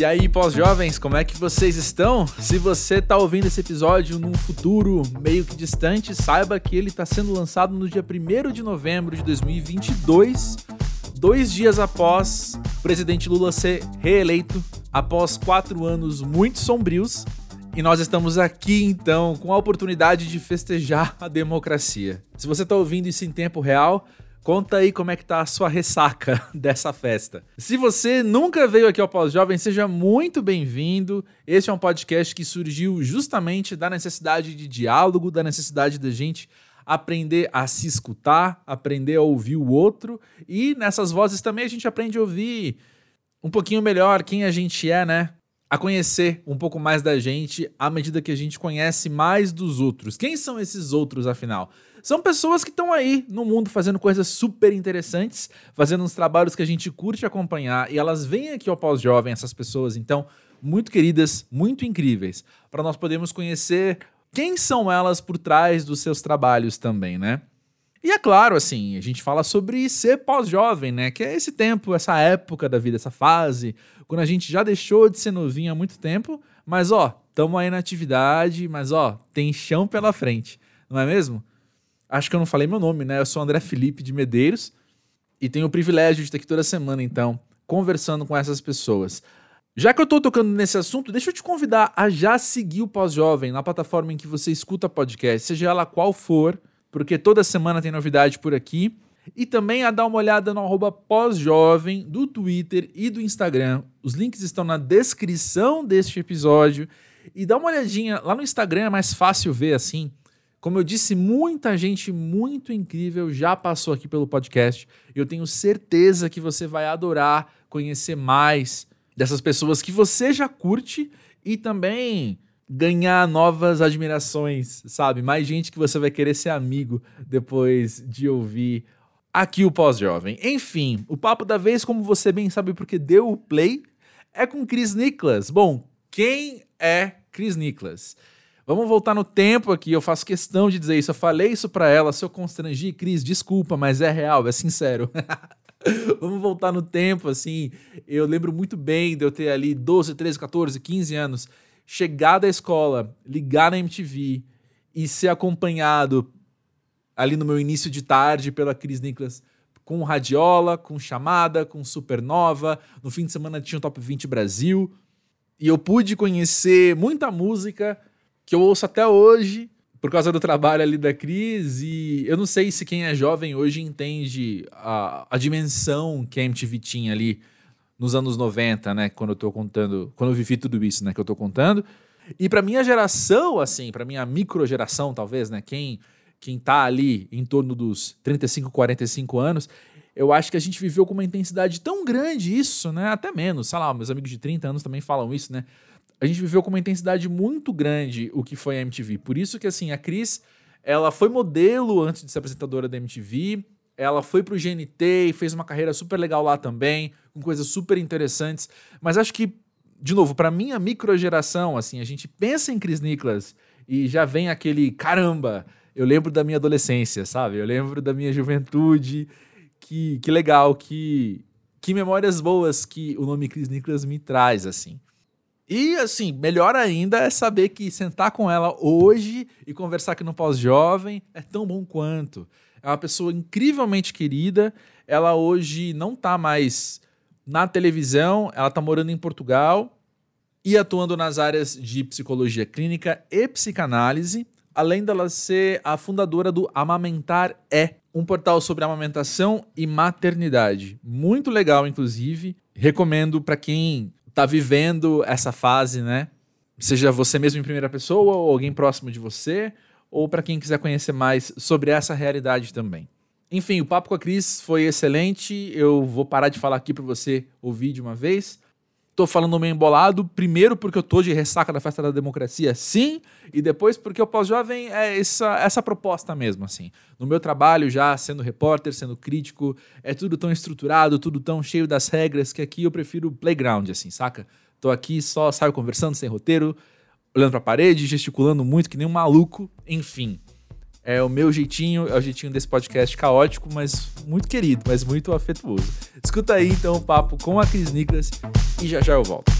E aí, pós-jovens, como é que vocês estão? Se você está ouvindo esse episódio num futuro meio que distante, saiba que ele está sendo lançado no dia 1 de novembro de 2022, dois dias após o presidente Lula ser reeleito, após quatro anos muito sombrios. E nós estamos aqui então com a oportunidade de festejar a democracia. Se você está ouvindo isso em tempo real, Conta aí como é que tá a sua ressaca dessa festa. Se você nunca veio aqui ao Pós-Jovem, seja muito bem-vindo. Este é um podcast que surgiu justamente da necessidade de diálogo, da necessidade da gente aprender a se escutar, aprender a ouvir o outro e nessas vozes também a gente aprende a ouvir um pouquinho melhor quem a gente é, né? A conhecer um pouco mais da gente à medida que a gente conhece mais dos outros. Quem são esses outros, afinal? São pessoas que estão aí no mundo fazendo coisas super interessantes, fazendo uns trabalhos que a gente curte acompanhar, e elas vêm aqui ao pós-jovem, essas pessoas, então, muito queridas, muito incríveis, para nós podermos conhecer quem são elas por trás dos seus trabalhos também, né? E é claro, assim, a gente fala sobre ser pós-jovem, né? Que é esse tempo, essa época da vida, essa fase, quando a gente já deixou de ser novinho há muito tempo, mas ó, estamos aí na atividade, mas ó, tem chão pela frente, não é mesmo? Acho que eu não falei meu nome, né? Eu sou André Felipe de Medeiros e tenho o privilégio de estar aqui toda semana, então, conversando com essas pessoas. Já que eu estou tocando nesse assunto, deixa eu te convidar a já seguir o Pós-Jovem na plataforma em que você escuta podcast, seja ela qual for, porque toda semana tem novidade por aqui. E também a dar uma olhada no arroba pós-jovem do Twitter e do Instagram. Os links estão na descrição deste episódio. E dá uma olhadinha, lá no Instagram é mais fácil ver assim como eu disse, muita gente muito incrível já passou aqui pelo podcast. Eu tenho certeza que você vai adorar conhecer mais dessas pessoas que você já curte e também ganhar novas admirações, sabe? Mais gente que você vai querer ser amigo depois de ouvir aqui o Pós-Jovem. Enfim, o papo da vez, como você bem sabe porque deu o play, é com Chris Nicholas. Bom, quem é Chris Nicholas? Vamos voltar no tempo aqui, eu faço questão de dizer isso. Eu falei isso para ela, se eu constrangi, Cris, desculpa, mas é real, é sincero. Vamos voltar no tempo, assim. Eu lembro muito bem de eu ter ali 12, 13, 14, 15 anos, chegar da escola, ligar na MTV e ser acompanhado ali no meu início de tarde pela Cris Nicholas com radiola, com chamada, com supernova. No fim de semana tinha o Top 20 Brasil. E eu pude conhecer muita música que eu ouço até hoje por causa do trabalho ali da Cris e eu não sei se quem é jovem hoje entende a, a dimensão que a MTV tinha ali nos anos 90, né, quando eu tô contando, quando eu vivi tudo isso, né, que eu tô contando. E para minha geração, assim, para minha micro geração, talvez, né, quem quem tá ali em torno dos 35, 45 anos, eu acho que a gente viveu com uma intensidade tão grande isso, né, até menos, sei lá, meus amigos de 30 anos também falam isso, né, a gente viveu com uma intensidade muito grande o que foi a MTV. Por isso que, assim, a Cris, ela foi modelo antes de ser apresentadora da MTV, ela foi pro GNT e fez uma carreira super legal lá também, com coisas super interessantes. Mas acho que, de novo, para minha microgeração, assim, a gente pensa em Cris Nicholas e já vem aquele caramba, eu lembro da minha adolescência, sabe? Eu lembro da minha juventude. Que, que legal, que, que memórias boas que o nome Cris Nicholas me traz, assim. E assim, melhor ainda é saber que sentar com ela hoje e conversar aqui no Pós-Jovem é tão bom quanto. É uma pessoa incrivelmente querida. Ela hoje não está mais na televisão, ela está morando em Portugal e atuando nas áreas de psicologia clínica e psicanálise, além dela ser a fundadora do Amamentar É, um portal sobre amamentação e maternidade. Muito legal, inclusive. Recomendo para quem tá vivendo essa fase, né? Seja você mesmo em primeira pessoa ou alguém próximo de você, ou para quem quiser conhecer mais sobre essa realidade também. Enfim, o papo com a Cris foi excelente. Eu vou parar de falar aqui para você ouvir de uma vez. Tô falando meio embolado, primeiro porque eu tô de ressaca da festa da democracia, sim, e depois porque o pós-jovem é essa, essa proposta mesmo, assim. No meu trabalho já, sendo repórter, sendo crítico, é tudo tão estruturado, tudo tão cheio das regras, que aqui eu prefiro playground, assim, saca? Tô aqui só, saio conversando, sem roteiro, olhando pra parede, gesticulando muito, que nem um maluco, enfim. É o meu jeitinho, é o jeitinho desse podcast caótico, mas muito querido, mas muito afetuoso. Escuta aí então o papo com a Cris Nicolas e já já eu volto.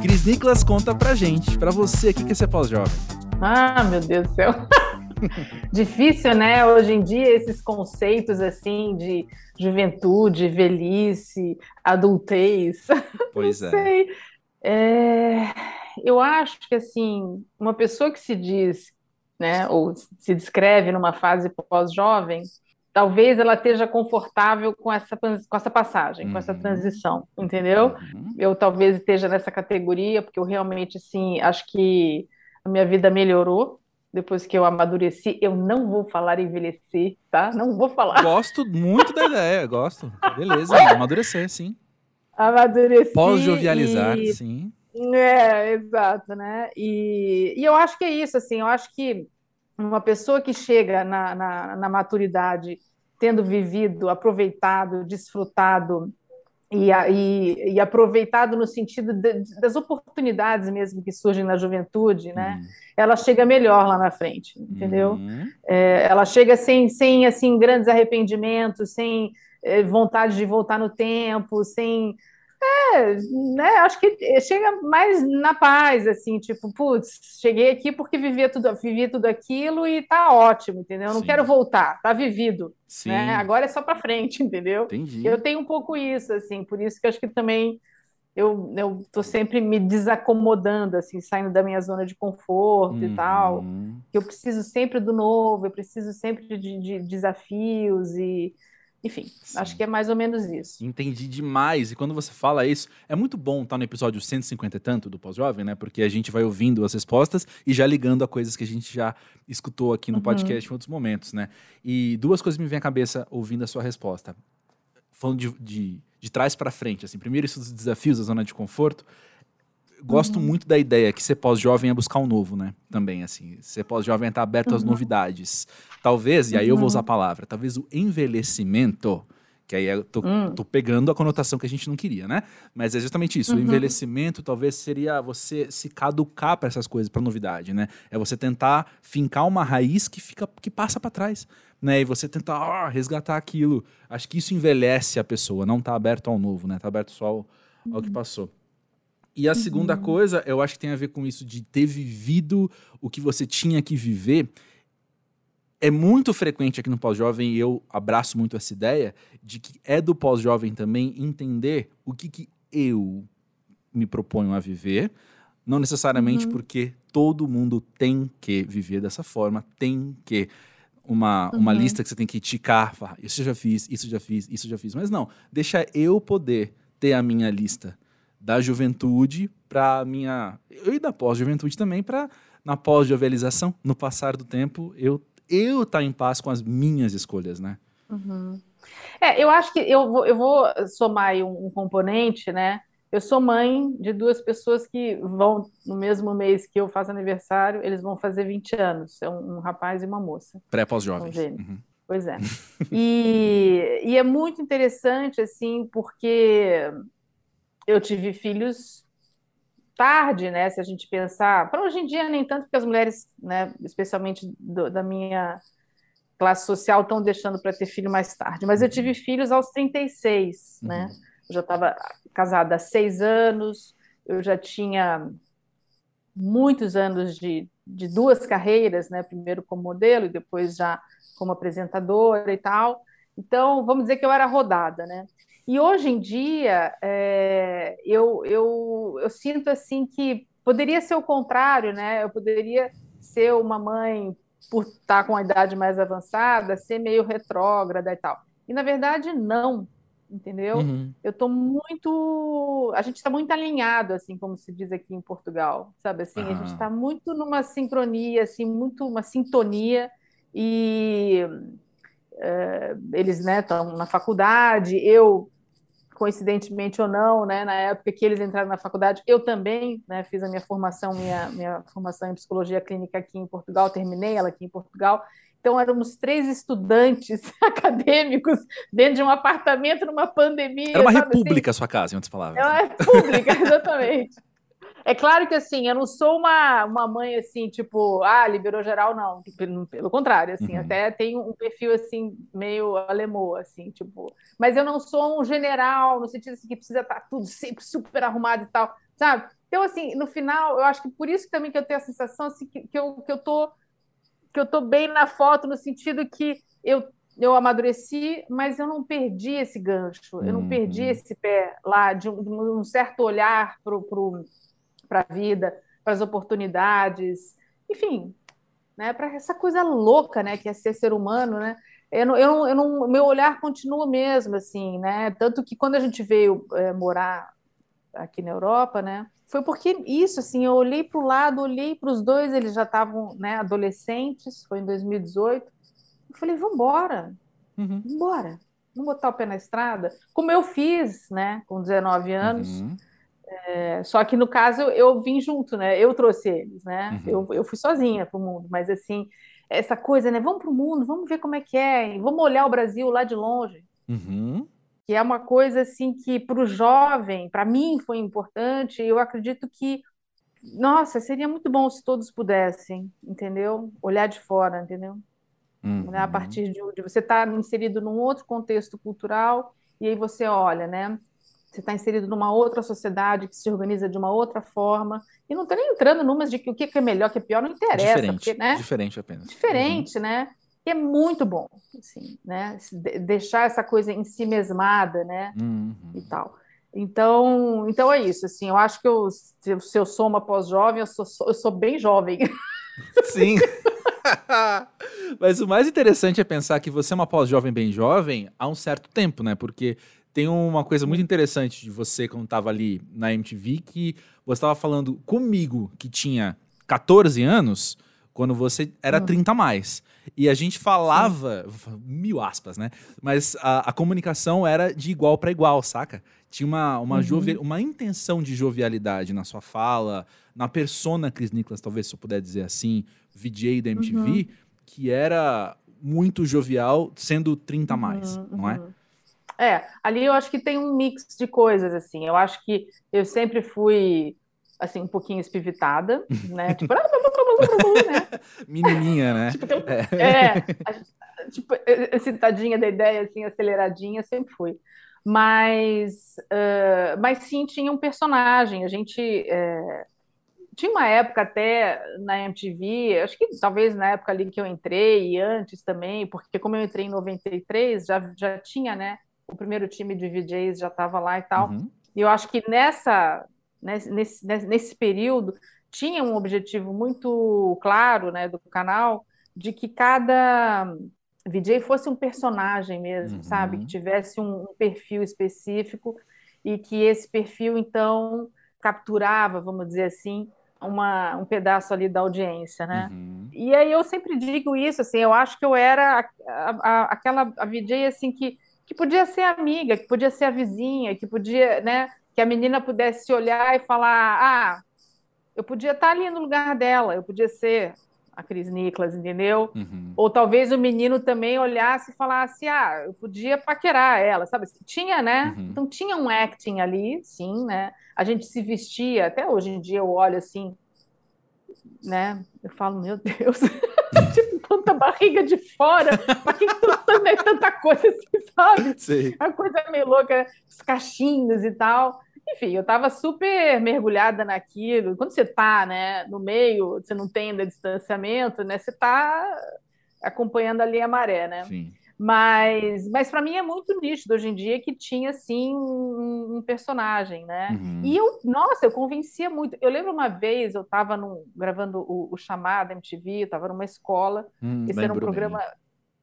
Cris Nicolas conta pra gente, pra você, o que é ser pós-jovem? Ah, meu Deus do céu. Difícil, né? Hoje em dia, esses conceitos assim de juventude, velhice, adultez. Pois Não é. sei. É, Eu acho que assim, uma pessoa que se diz, né, ou se descreve numa fase pós-jovem, talvez ela esteja confortável com essa, com essa passagem, com essa Uhum. transição, entendeu? Uhum. eu talvez esteja nessa categoria, porque eu realmente, assim, acho que a minha vida melhorou depois que eu amadureci. Eu não vou falar envelhecer, tá? Não vou falar Gosto muito da ideia, gosto. Beleza, amadurecer, sim. amadureci. Pós-jovializar, e- sim. É, exato, né? E, e eu acho que é isso, assim, eu acho que uma pessoa que chega na, na, na maturidade tendo vivido, aproveitado, desfrutado e, e, e aproveitado no sentido de- das oportunidades mesmo que surgem na juventude, né? Ela chega melhor lá na frente, entendeu? Uhum. É, ela chega sem, sem assim grandes arrependimentos, sem é, vontade de voltar no tempo, sem é, né? Acho que chega mais na paz, assim, tipo, putz, cheguei aqui porque vivia tudo, vivi tudo aquilo e tá ótimo, entendeu? Eu não Sim. quero voltar, tá vivido, Sim, né? Agora é só para frente, entendeu? entendi. Eu tenho um pouco isso, assim, por isso que eu acho que também eu, eu tô sempre me desacomodando, assim, saindo da minha zona de conforto e tal Uhum. que eu preciso sempre do novo, eu preciso sempre de, de desafios e, enfim, Sim. acho que é mais ou menos isso. Entendi demais. E quando você fala isso, é muito bom estar no episódio 150 e tanto do Pós-Jovem, né? Porque a gente vai ouvindo as respostas e já ligando a coisas que a gente já escutou aqui no Uhum. podcast em outros momentos, né? E duas coisas me vêm à cabeça ouvindo a sua resposta. Falando de, de, de trás para frente, assim. Primeiro, isso dos desafios da zona de conforto. Gosto Uhum. muito da ideia que ser pós-jovem é buscar um novo, né? Também, assim. Ser pós-jovem é estar aberto às Uhum. novidades. Talvez, e aí eu vou Uhum. usar a palavra, talvez o envelhecimento, que aí eu tô, Hum. tô pegando a conotação que a gente não queria, né? Mas é justamente isso. O Uhum. envelhecimento talvez seria você se caducar para essas coisas, para novidade, né? É você tentar fincar uma raiz que fica que passa para trás, né? E você tentar ah, resgatar aquilo. Acho que isso envelhece a pessoa, não tá aberto ao novo, né? Tá aberto só ao, ao que passou. E a segunda coisa, eu acho que tem a ver com isso de ter vivido o que você tinha que viver. É muito frequente aqui no pós-jovem, e eu abraço muito essa ideia, de que é do pós-jovem também entender o que, que eu me proponho a viver, não necessariamente Uhum. porque todo mundo tem que viver dessa forma, tem que uma, uma Uhum. lista que você tem que ticar, falar, isso já fiz, isso já fiz, isso já fiz, mas não, deixa eu poder ter a minha lista da juventude para minha e da pós-juventude também para na pós-jovialização, no passar do tempo, eu eu tá em paz com as minhas escolhas, né? Uhum. É, eu acho que eu vou, eu vou somar aí um, um componente, né? Eu sou mãe de duas pessoas que vão, no mesmo mês que eu faço aniversário, eles vão fazer 20 anos. É um, um rapaz e uma moça. Pré-pós-jovens. Uhum. Pois é. E, e é muito interessante, assim, porque eu tive filhos tarde, né? Se a gente pensar, para hoje em dia nem tanto, porque as mulheres, né, especialmente do- da minha classe social, estão deixando para ter filho mais tarde. Mas eu tive filhos aos 36, né? Eu já estava casada há seis anos, eu já tinha muitos anos de, de duas carreiras, né? Primeiro como modelo e depois já como apresentadora e tal. Então, vamos dizer que eu era rodada, né? E hoje em dia, é, eu, eu, eu sinto assim que poderia ser o contrário, né? Eu poderia ser uma mãe, por estar com a idade mais avançada, ser meio retrógrada e tal. E na verdade, não, entendeu? Uhum. Eu estou muito. A gente está muito alinhado, assim, como se diz aqui em Portugal, sabe? Assim, a Aham. gente está muito numa sincronia, assim, muito uma sintonia, e eh, eles, né, estão na faculdade, eu, coincidentemente ou não, né, na época que eles entraram na faculdade, eu também, né, fiz a minha formação, minha, minha formação em psicologia clínica aqui em Portugal, terminei ela aqui em Portugal. Então, éramos três estudantes acadêmicos dentro de um apartamento numa pandemia. Era uma sabe assim? república a sua casa, em outras palavras. É uma república, exatamente. É claro que assim, eu não sou uma, uma mãe assim, tipo, ah, liberou geral, não. Pelo, pelo contrário, assim, Uhum. até tenho um perfil assim, meio alemão, assim, tipo. Mas eu não sou um general, no sentido assim, que precisa estar tudo sempre super arrumado e tal. sabe? Então, assim, no final, eu acho que por isso também que eu tenho a sensação assim, que, que, eu, que, eu tô, que eu tô bem na foto, no sentido que eu, eu amadureci, mas eu não perdi esse gancho, eu não perdi uhum. esse pé lá de um, de um certo olhar para a vida, para as oportunidades, enfim, né, para essa coisa louca, né, que é ser ser humano, né? Eu não, eu não, eu não, meu olhar continua mesmo, assim, né? Tanto que quando a gente veio é, morar aqui na Europa, né? Foi porque isso, assim, eu olhei para o lado, olhei para os dois, eles já estavam, né, adolescentes, foi em 2018. Eu falei, vamos embora, uhum. embora, vamos botar o pé na estrada, como eu fiz, né, com 19 anos. Uhum. É, só que no caso eu vim junto, né? Eu trouxe eles, né? Uhum. Eu, eu fui sozinha para o mundo, mas assim, essa coisa, né? Vamos para o mundo, vamos ver como é que é, vamos olhar o Brasil lá de longe. Uhum. Que é uma coisa assim que para o jovem, para mim foi importante. Eu acredito que, nossa, seria muito bom se todos pudessem, entendeu? Olhar de fora, entendeu? Uhum. Olhar a partir de, de você estar tá inserido num outro contexto cultural e aí você olha, né? Você está inserido numa outra sociedade que se organiza de uma outra forma, e não está nem entrando numas de que o que é melhor, o que é pior, não interessa. Diferente, porque, né? diferente apenas. Diferente, uhum. né? E é muito bom, assim, né? Deixar essa coisa em si mesmada, né? Uhum. E tal. Então, então é isso, assim, eu acho que eu, se eu sou uma pós-jovem, eu sou, eu sou bem jovem. Sim. Mas o mais interessante é pensar que você é uma pós-jovem bem jovem há um certo tempo, né? Porque tem uma coisa muito interessante de você quando estava ali na MTV, que você estava falando comigo, que tinha 14 anos, quando você era uhum. 30 a mais. E a gente falava, mil aspas, né? Mas a, a comunicação era de igual para igual, saca? Tinha uma, uma, uhum. uma intenção de jovialidade na sua fala, na persona Chris Nicholas, talvez se eu puder dizer assim, VJ da MTV, uhum. que era muito jovial, sendo 30 a mais, não é? É, ali eu acho que tem um mix de coisas, assim. Eu acho que eu sempre fui, assim, um pouquinho espivitada, né? Tipo, né? Menininha, né? tipo, é, é tipo, excitadinha da ideia, assim, aceleradinha, sempre fui. Mas, uh, mas sim, tinha um personagem. A gente... É... Tinha uma época até na MTV, acho que talvez na época ali que eu entrei e antes também, porque como eu entrei em 93, já, já tinha, né? O primeiro time de VJs já estava lá e tal. Uhum. E eu acho que nessa, nesse, nesse, nesse período tinha um objetivo muito claro né, do canal de que cada VJ fosse um personagem mesmo, uhum. sabe? Que tivesse um, perfil específico e que esse perfil, então, capturava, vamos dizer assim, uma, um pedaço ali da audiência, né? Uhum. E aí eu sempre digo isso, assim, eu acho que eu era a, a, aquela a VJ, assim, que que podia ser amiga, que podia ser a vizinha, que podia, né, que a menina pudesse olhar e falar, ah, eu podia estar ali no lugar dela, eu podia ser a Cris Nicholas, entendeu? Uhum. Ou talvez o menino também olhasse e falasse, ah, eu podia paquerar ela, sabe? Tinha, né? Uhum. Então tinha um acting ali, sim, né? A gente se vestia, até hoje em dia eu olho assim, né? Eu falo, meu Deus, tipo, tanta barriga de fora, para que tanta, tanta coisa assim, sabe? Sim. A coisa meio louca, os cachinhos e tal. Enfim, eu estava super mergulhada naquilo. Quando você está né, no meio, você não tem ainda distanciamento, né? Você está acompanhando ali a maré, né? Sim. Mas, mas para mim é muito nítido hoje em dia que tinha sim um, um personagem, né? Uhum. E eu, nossa, eu convencia muito. Eu lembro uma vez eu estava gravando o, o chamado MTV, eu estava numa escola. Hum, esse era um programa.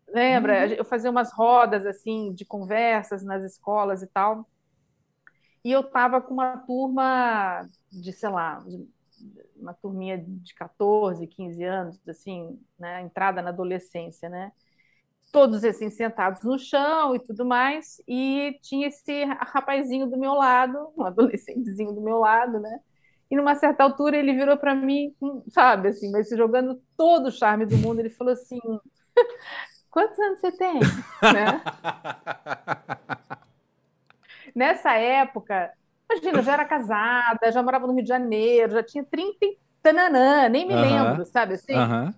Lembra? Uhum. Eu fazia umas rodas assim de conversas nas escolas e tal. E eu estava com uma turma de, sei lá, uma turminha de 14, 15 anos, assim, né? Entrada na adolescência, né? Todos assim sentados no chão e tudo mais, e tinha esse rapazinho do meu lado, um adolescentezinho do meu lado, né? E numa certa altura ele virou para mim, sabe, assim, mas jogando todo o charme do mundo, ele falou assim: "Quantos anos você tem?" né? Nessa época, imagina, eu já era casada, já morava no Rio de Janeiro, já tinha 30 e tananã, nem me uh -huh. lembro, sabe assim? Uh -huh.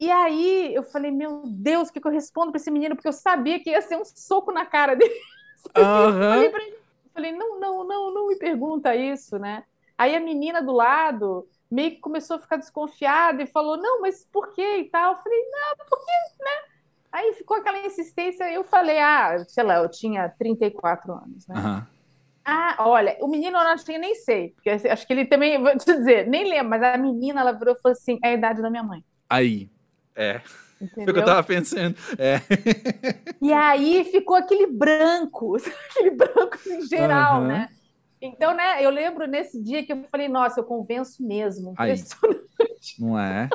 E aí eu falei, meu Deus, o que, que eu respondo para esse menino? Porque eu sabia que ia ser um soco na cara dele. Uhum. falei, pra ele, Eu falei, não, não, não, não me pergunta isso, né? Aí a menina do lado meio que começou a ficar desconfiada e falou, não, mas por quê e tal? Eu falei, não, porque, né? Aí ficou aquela insistência, eu falei, ah, sei lá, eu tinha 34 anos, né? Uhum. Ah, olha, o menino eu não tinha nem sei, porque acho que ele também, vou te dizer, nem lembro, mas a menina, ela virou e falou assim, é a idade da minha mãe. Aí, é. Entendeu? Foi o que eu tava pensando. É. E aí ficou aquele branco, aquele branco em geral, uhum. né? Então, né, eu lembro nesse dia que eu falei, nossa, eu convenço mesmo. Aí. Não é?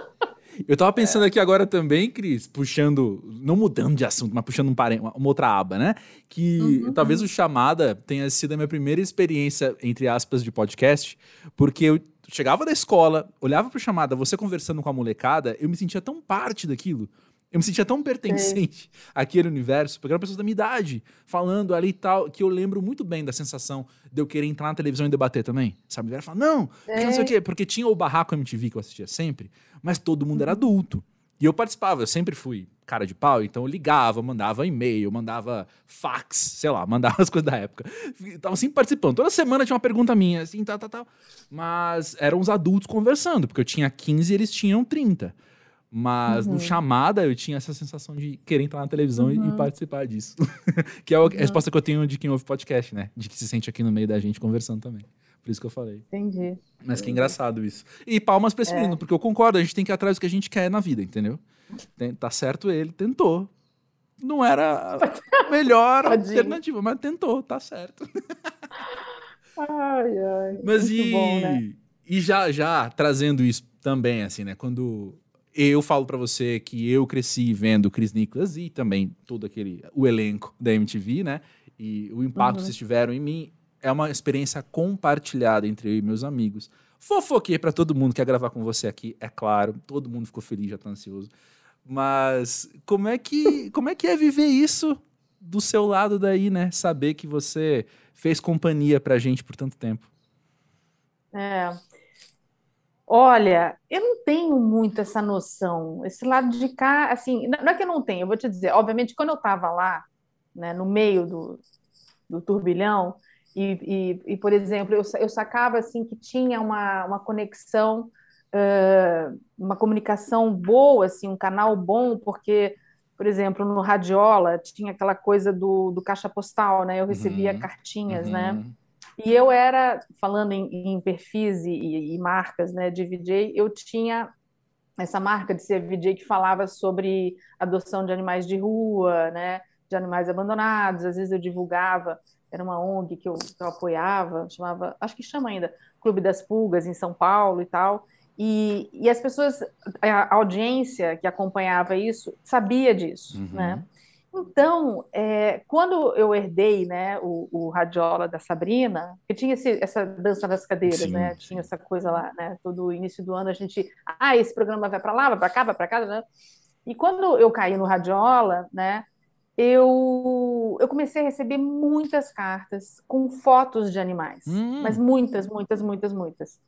Eu tava pensando é. aqui agora também, Cris, puxando, não mudando de assunto, mas puxando um uma outra aba, né? Que uhum, talvez uhum. o Chamada tenha sido a minha primeira experiência, entre aspas, de podcast, porque eu chegava da escola, olhava pro Chamada, você conversando com a molecada, eu me sentia tão parte daquilo. Eu me sentia tão pertencente é. àquele universo, porque eram pessoas da minha idade, falando ali e tal, que eu lembro muito bem da sensação de eu querer entrar na televisão e debater também. Sabe? Era falar, não, é. não sei o é. quê, porque tinha o Barraco MTV que eu assistia sempre, mas todo mundo era uhum. adulto. E eu participava, eu sempre fui cara de pau, então eu ligava, mandava e-mail, mandava fax, sei lá, mandava as coisas da época. Tava sempre participando. Toda semana tinha uma pergunta minha, assim, tal, tal, tal. Mas eram os adultos conversando, porque eu tinha 15 e eles tinham 30. Mas uhum. no chamada eu tinha essa sensação de querer entrar na televisão uhum. e, participar disso. que é a uhum. resposta que eu tenho de quem ouve podcast, né? De que se sente aqui no meio da gente conversando também. Por isso que eu falei. Entendi. Mas que engraçado isso. E palmas pra esse é. menino, porque eu concordo, a gente tem que ir atrás do que a gente quer na vida, entendeu? Tem, tá certo ele, tentou. Não era a melhor alternativa, mas tentou, tá certo. ai, ai. Mas e, bom, né? e já, já trazendo isso também, assim, né? Quando eu falo para você que eu cresci vendo Chris Nicholas e também todo aquele o elenco da MTV, né? E o impacto uhum. que vocês tiveram em mim é uma experiência compartilhada entre eu e meus amigos. Fofoquei para todo mundo que quer gravar com você aqui, é claro. Todo mundo ficou feliz, já tá ansioso. Mas como é que como é que é viver isso do seu lado daí, né? Saber que você fez companhia pra gente por tanto tempo. É, Olha, eu não tenho muito essa noção. Esse lado de cá, assim, não é que eu não tenho, eu vou te dizer, obviamente, quando eu estava lá, né, no meio do, do turbilhão, e, e, e, por exemplo, eu, eu sacava assim que tinha uma, uma conexão, uh, uma comunicação boa, assim, um canal bom, porque, por exemplo, no Radiola tinha aquela coisa do, do caixa postal, né? Eu recebia uhum, cartinhas, né? uhum. né? E eu era, falando em, em perfis e, e, marcas né, de VJ, eu tinha essa marca de ser VJ que falava sobre adoção de animais de rua, né, de animais abandonados. Às vezes eu divulgava, era uma ONG que eu, que eu apoiava, chamava, acho que chama ainda, Clube das Pulgas, em São Paulo e tal. E, e as pessoas, a audiência que acompanhava isso, sabia disso, uhum. né? Então, é, quando eu herdei né, o, o radiola da Sabrina, que tinha esse, essa dança das cadeiras, sim, né? Tinha essa coisa lá, né? Todo início do ano a gente, ah, esse programa vai para lá, vai para cá, vai para cá, né? E quando eu caí no radiola, né? Eu, eu comecei a receber muitas cartas com fotos de animais, hum. mas muitas, muitas, muitas, muitas.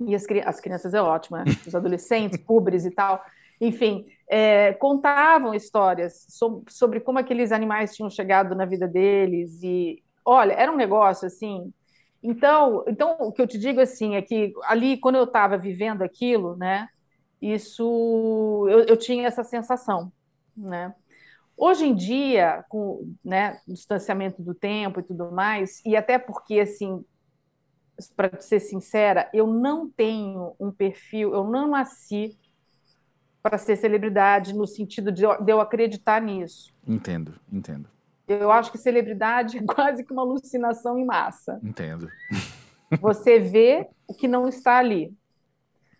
E as, as crianças é ótimo, né? Os adolescentes, pubres e tal enfim, é, contavam histórias sobre, sobre, como aqueles animais tinham chegado na vida deles e, olha, era um negócio assim. Então, então o que eu te digo assim é que ali quando eu estava vivendo aquilo, né, isso eu, eu tinha essa sensação, né. Hoje em dia, com né, o distanciamento do tempo e tudo mais, e até porque assim para ser sincera, eu não tenho um perfil, eu não nasci para ser celebridade no sentido de eu, acreditar nisso. Entendo, entendo. Eu acho que celebridade é quase que uma alucinação em massa. Entendo. Você vê o que não está ali.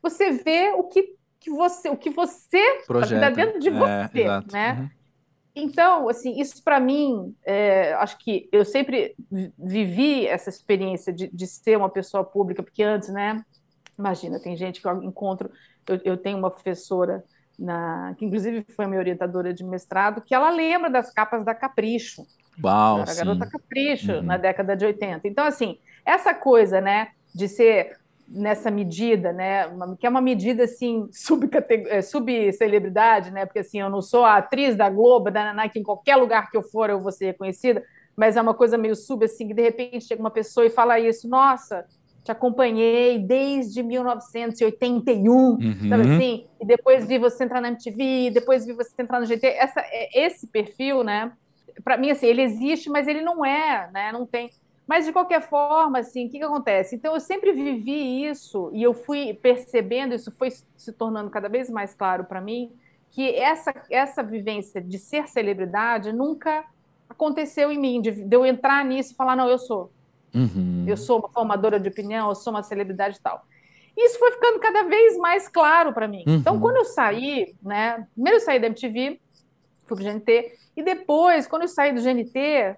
Você vê o que, que você, o que você está dentro de é, você, né? Uhum. Então, assim, isso para mim, é, acho que eu sempre vivi essa experiência de, de ser uma pessoa pública, porque antes, né? Imagina, tem gente que eu encontro, eu, eu tenho uma professora na, que inclusive foi minha orientadora de mestrado, que ela lembra das capas da Capricho. Uau, Era a garota Capricho, uhum. na década de 80. Então, assim, essa coisa, né, de ser nessa medida, né, que é uma medida, assim, é, subcelebridade, né, porque, assim, eu não sou a atriz da Globo, da Nike, em qualquer lugar que eu for eu vou ser reconhecida, mas é uma coisa meio sub, assim, que de repente chega uma pessoa e fala isso, nossa, te acompanhei desde 1981, uhum. sabe assim? E depois vi você entrar na MTV, depois vi você entrar no GT. Essa, é, esse perfil, né? Para mim, assim, ele existe, mas ele não é, né? Não tem. Mas de qualquer forma, assim, o que, que acontece? Então eu sempre vivi isso e eu fui percebendo, isso foi se tornando cada vez mais claro para mim, que essa, essa vivência de ser celebridade nunca aconteceu em mim, de, de eu entrar nisso e falar, não, eu sou. Uhum. Eu sou uma formadora de opinião, eu sou uma celebridade e tal. Isso foi ficando cada vez mais claro para mim. Uhum. Então, quando eu saí, né? Primeiro eu saí da MTV, fui pro GNT, e depois, quando eu saí do GNT,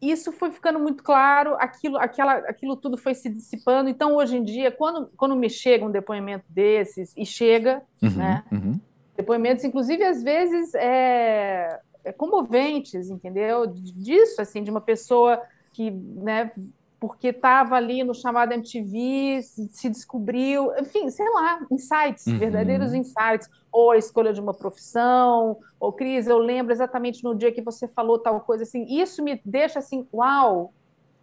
isso foi ficando muito claro, aquilo, aquela, aquilo tudo foi se dissipando. Então, hoje em dia, quando, quando me chega um depoimento desses, e chega, uhum, né? Uhum. Depoimentos, inclusive, às vezes, é, é comoventes, entendeu? Disso, assim, de uma pessoa que, né, porque estava ali no chamado MTV, se descobriu, enfim, sei lá, insights, uhum. verdadeiros insights, ou a escolha de uma profissão, ou Cris, eu lembro exatamente no dia que você falou tal coisa, assim, isso me deixa assim, uau,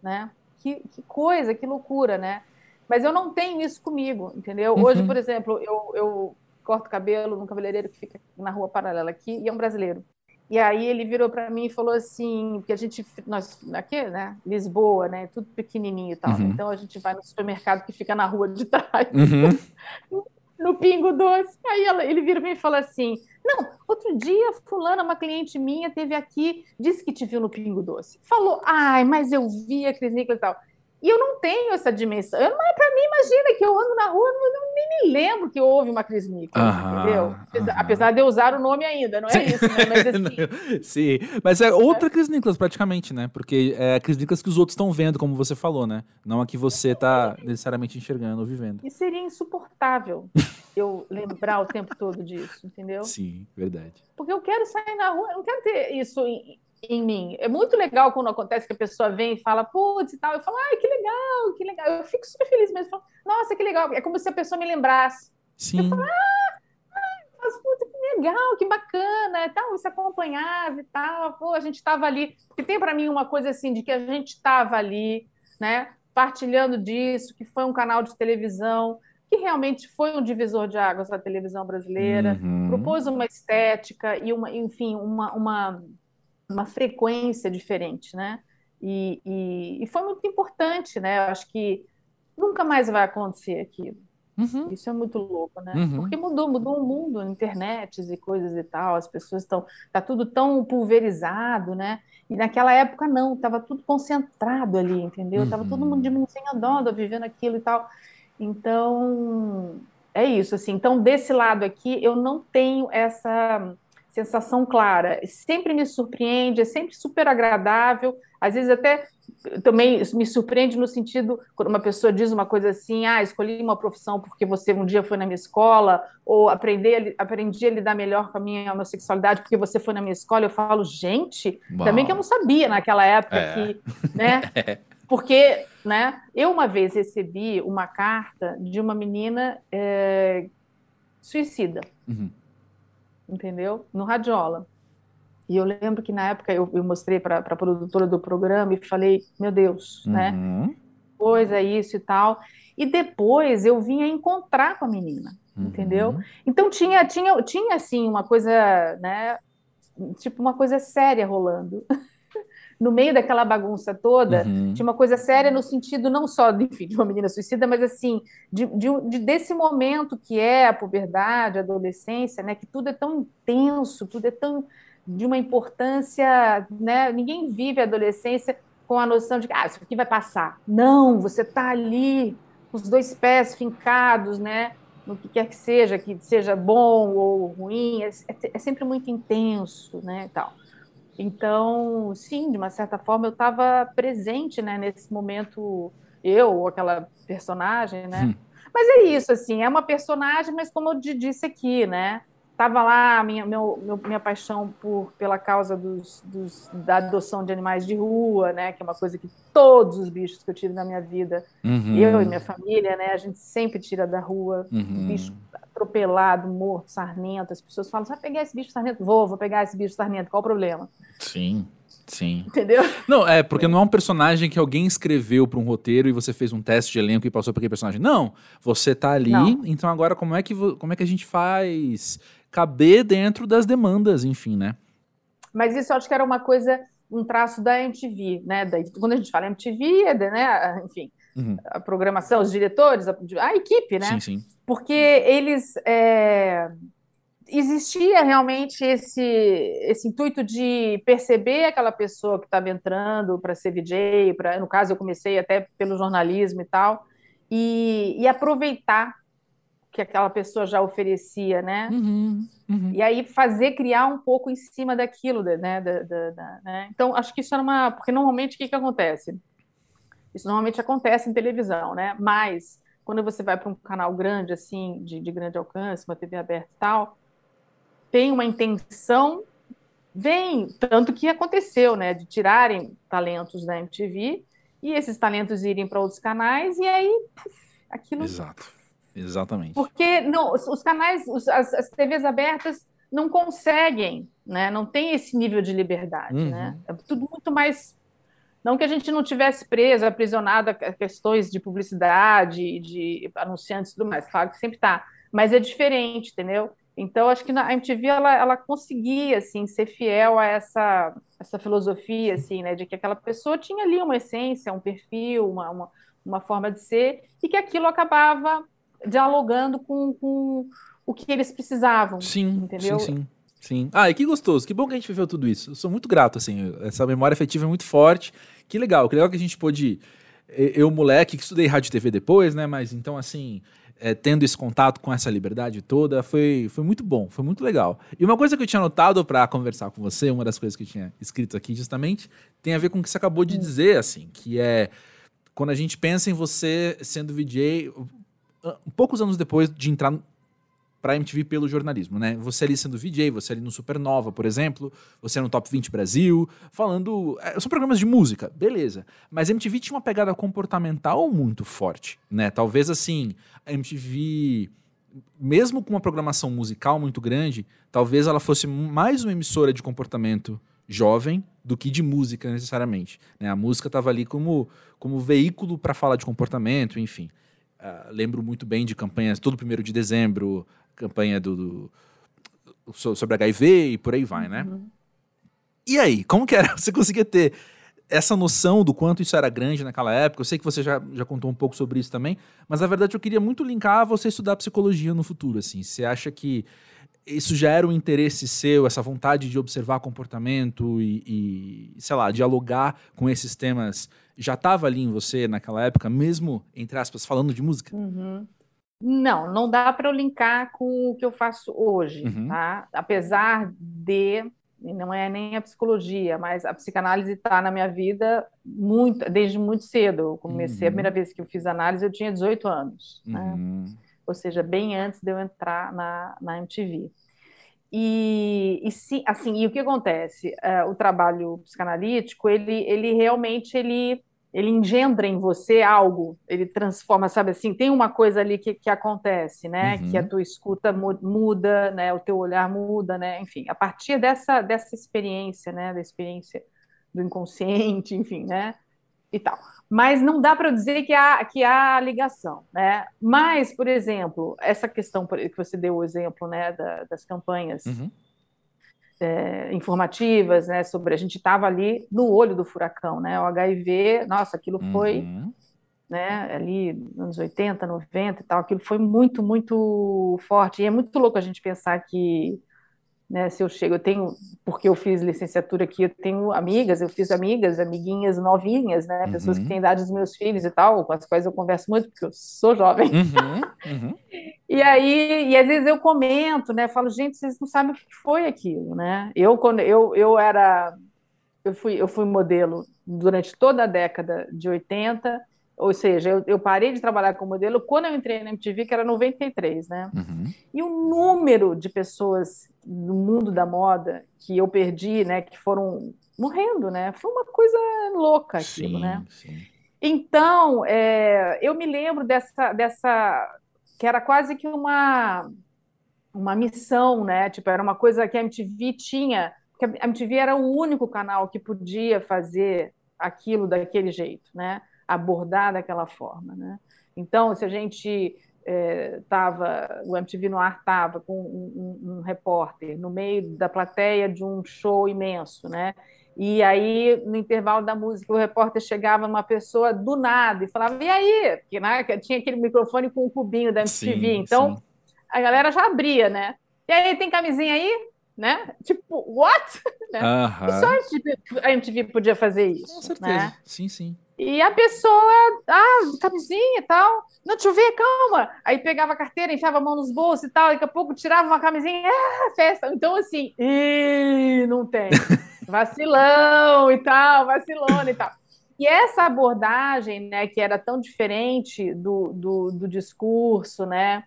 né? Que, que coisa, que loucura, né? Mas eu não tenho isso comigo, entendeu? Uhum. Hoje, por exemplo, eu, eu corto cabelo num cabeleireiro que fica na rua paralela aqui, e é um brasileiro. E aí ele virou para mim e falou assim, que a gente, nós, aqui, né, Lisboa, né, tudo pequenininho e tal, uhum. então a gente vai no supermercado que fica na rua de trás, uhum. no Pingo Doce. Aí ela, ele virou para mim e falou assim, não, outro dia fulana, uma cliente minha, teve aqui, disse que te viu no Pingo Doce. Falou, ai, mas eu vi a Nicolas e tal. E eu não tenho essa dimensão. Eu, mas para mim, imagina que eu ando na rua, não, nem me lembro que houve uma Cris Nichols, entendeu? Apesar, apesar, de eu usar o nome ainda, não é Sim. isso, né? Mas, assim... Sim, mas é outra é. Cris Nicholas praticamente, né? Porque é a Cris Nicholas que os outros estão vendo, como você falou, né? Não a que você está necessariamente enxergando ou vivendo. E seria insuportável eu lembrar o tempo todo disso, entendeu? Sim, verdade. Porque eu quero sair na rua, eu não quero ter isso em, em mim. É muito legal quando acontece que a pessoa vem e fala, putz e tal. Eu falo, ai, que legal, que legal. Eu fico super feliz mesmo. Eu falo, Nossa, que legal. É como se a pessoa me lembrasse. Sim. Eu falo, ah, mas, puta, que legal, que bacana. E tal, você acompanhava e tal. Pô, a gente estava ali. Porque tem para mim uma coisa assim, de que a gente estava ali, né? Partilhando disso, que foi um canal de televisão que realmente foi um divisor de águas da televisão brasileira, uhum. propôs uma estética e uma, enfim, uma, uma uma frequência diferente, né? E, e, e, foi muito importante, né? Eu acho que nunca mais vai acontecer aquilo. Uhum. Isso é muito louco, né? Uhum. Porque mudou, mudou o mundo, internet e coisas e tal, as pessoas estão, tá tudo tão pulverizado, né? E naquela época não, estava tudo concentrado ali, entendeu? Uhum. Tava todo mundo de mãozinha dando, vivendo aquilo e tal. Então, é isso, assim. Então, desse lado aqui, eu não tenho essa sensação clara. Sempre me surpreende, é sempre super agradável. Às vezes até também me surpreende no sentido quando uma pessoa diz uma coisa assim, ah, escolhi uma profissão porque você um dia foi na minha escola, ou aprendi, aprendi a lidar melhor com a minha homossexualidade porque você foi na minha escola. Eu falo, gente, Uau. também que eu não sabia naquela época é. que, né? Porque, né? Eu uma vez recebi uma carta de uma menina é, suicida. Uhum entendeu? No Radiola. E eu lembro que na época eu, eu mostrei para a produtora do programa e falei, meu Deus, né? uhum. né? Coisa isso e tal. E depois eu vinha encontrar com a menina, uhum. entendeu? Então tinha, tinha, tinha assim uma coisa, né? Tipo uma coisa séria rolando. no meio daquela bagunça toda, uhum. tinha uma coisa séria no sentido não só enfim, de uma menina suicida, mas assim, de, de, de, desse momento que é a puberdade, a adolescência, né, que tudo é tão intenso, tudo é tão de uma importância, né, ninguém vive a adolescência com a noção de que ah, isso aqui vai passar. Não, você está ali, com os dois pés fincados, né, no que quer que seja, que seja bom ou ruim, é, é, é sempre muito intenso, né, tal. Então, sim, de uma certa forma, eu estava presente, né, nesse momento, eu ou aquela personagem, né? Hum. Mas é isso, assim, é uma personagem, mas como eu disse aqui, né? Tava lá minha, meu, meu, minha paixão por, pela causa dos, dos, da adoção de animais de rua, né? Que é uma coisa que todos os bichos que eu tive na minha vida, uhum. eu e minha família, né? A gente sempre tira da rua, uhum. bicho atropelado, morto, sarnento. As pessoas falam, vai pegar esse bicho sarnento? Vou, vou pegar esse bicho sarnento, qual o problema? Sim. Sim. Entendeu? Não, é porque não é um personagem que alguém escreveu para um roteiro e você fez um teste de elenco e passou para aquele personagem. Não, você tá ali, não. então agora como é que como é que a gente faz caber dentro das demandas, enfim, né? Mas isso eu acho que era uma coisa, um traço da MTV, né? Da, quando a gente fala MTV, é, né? Enfim, uhum. a programação, os diretores, a, a, equipe, né? Sim, sim. Porque eles é, existia realmente esse, esse intuito de perceber aquela pessoa que estava entrando para ser VJ, pra, no caso eu comecei até pelo jornalismo e tal, e, e aproveitar que aquela pessoa já oferecia, né? Uhum, uhum. E aí fazer, criar um pouco em cima daquilo, né? Da, da, da, né? Então, acho que isso era uma... Porque normalmente o que, que acontece? Isso normalmente acontece em televisão, né? Mas quando você vai para um canal grande, assim, de, de grande alcance, uma TV aberta e tal, tem uma intenção, vem, tanto que aconteceu, né, de tirarem talentos da MTV e esses talentos irem para outros canais e aí puf, aquilo. Exato, exatamente. Porque não, os canais, os, as, as TVs abertas não conseguem, né, não tem esse nível de liberdade, uhum. né, é tudo muito mais não que a gente não tivesse preso, aprisionado a questões de publicidade, de anunciantes e tudo mais, claro que sempre está, mas é diferente, entendeu? Então, acho que a MTV ela, ela conseguia assim ser fiel a essa essa filosofia assim, né, de que aquela pessoa tinha ali uma essência, um perfil, uma, uma, uma forma de ser e que aquilo acabava dialogando com, com o que eles precisavam. Sim, entendeu? sim, sim. Sim. Ah, e que gostoso, que bom que a gente viveu tudo isso. Eu sou muito grato, assim, essa memória afetiva é muito forte. Que legal, que legal que a gente pôde. Eu, moleque, que estudei rádio e TV depois, né? Mas então, assim, é, tendo esse contato com essa liberdade toda, foi, foi muito bom, foi muito legal. E uma coisa que eu tinha notado para conversar com você, uma das coisas que eu tinha escrito aqui justamente, tem a ver com o que você acabou de hum. dizer, assim, que é quando a gente pensa em você sendo VJ, poucos anos depois de entrar para MTV pelo jornalismo, né? Você ali sendo VJ, você ali no Supernova, por exemplo, você no Top 20 Brasil, falando. É, são programas de música, beleza. Mas MTV tinha uma pegada comportamental muito forte, né? Talvez assim, a MTV, mesmo com uma programação musical muito grande, talvez ela fosse mais uma emissora de comportamento jovem do que de música necessariamente. Né? A música estava ali como, como veículo para falar de comportamento, enfim. Uh, lembro muito bem de campanhas todo primeiro de dezembro, campanha do, do, sobre HIV e por aí vai, né? Uhum. E aí, como que era? Você conseguia ter essa noção do quanto isso era grande naquela época? Eu sei que você já, já contou um pouco sobre isso também, mas na verdade eu queria muito linkar você estudar psicologia no futuro, assim. Você acha que isso já era um interesse seu, essa vontade de observar comportamento e, e sei lá, dialogar com esses temas já estava ali em você naquela época, mesmo, entre aspas, falando de música? Uhum. Não, não dá para eu linkar com o que eu faço hoje, uhum. tá? Apesar de não é nem a psicologia, mas a psicanálise está na minha vida muito, desde muito cedo. Eu comecei, uhum. a primeira vez que eu fiz análise, eu tinha 18 anos, né? uhum. né? Ou seja, bem antes de eu entrar na, na MTV. E, e sim, assim, e o que acontece? Uh, o trabalho psicanalítico, ele, ele realmente ele ele engendra em você algo, ele transforma, sabe assim, tem uma coisa ali que, que acontece, né, uhum. que a tua escuta muda, né, o teu olhar muda, né, enfim, a partir dessa, dessa experiência, né, da experiência do inconsciente, enfim, né, e tal. Mas não dá para dizer que há, que há ligação, né, mas, por exemplo, essa questão que você deu o exemplo, né, da, das campanhas, uhum é, informativas, né, sobre a gente estava ali no olho do furacão, né, o HIV, nossa, aquilo foi, uhum. né, ali nos anos 80, 90 e tal, aquilo foi muito, muito forte, e é muito louco a gente pensar que né? Se eu chego, eu tenho, porque eu fiz licenciatura aqui, eu tenho amigas, eu fiz amigas, amiguinhas novinhas, né? Pessoas que uhum. têm idade dos meus filhos e tal, com as quais eu converso muito, porque eu sou jovem. Uhum, uhum. e aí, e às vezes eu comento, né? Falo, gente, vocês não sabem o que foi aquilo, né? Eu, quando eu, eu era, eu fui, eu fui modelo durante toda a década de 80, ou seja, eu, eu, parei de trabalhar como modelo quando eu entrei na MTV, que era 93, né? Uhum. E o número de pessoas no mundo da moda que eu perdi, né, que foram morrendo, né? Foi uma coisa louca aquilo, sim, né? Sim. Então, é, eu me lembro dessa, dessa que era quase que uma uma missão, né? Tipo, era uma coisa que a MTV tinha, porque a MTV era o único canal que podia fazer aquilo daquele jeito, né? Abordar daquela forma, né? Então, se a gente estava, é, o MTV no ar estava com um, um, um, repórter no meio da plateia de um show imenso, né? E aí, no intervalo da música, o repórter chegava numa pessoa do nada e falava, e aí? Porque né, tinha aquele microfone com o um cubinho da MTV, sim, então sim. a galera já abria, né? E aí, tem camisinha aí? Né? Tipo, what? né? Uh -huh. Só a MTV, a MTV podia fazer isso. Com certeza, né? sim, sim. E a pessoa, ah, camisinha e tal. Não, deixa eu ver, calma. Aí pegava a carteira, enfiava a mão nos bolsos e tal. Daqui a pouco tirava uma camisinha, ah, festa. Então, assim, e não tem. Vacilão e tal, vacilona e tal. E essa abordagem, né, que era tão diferente do, do, do discurso, né,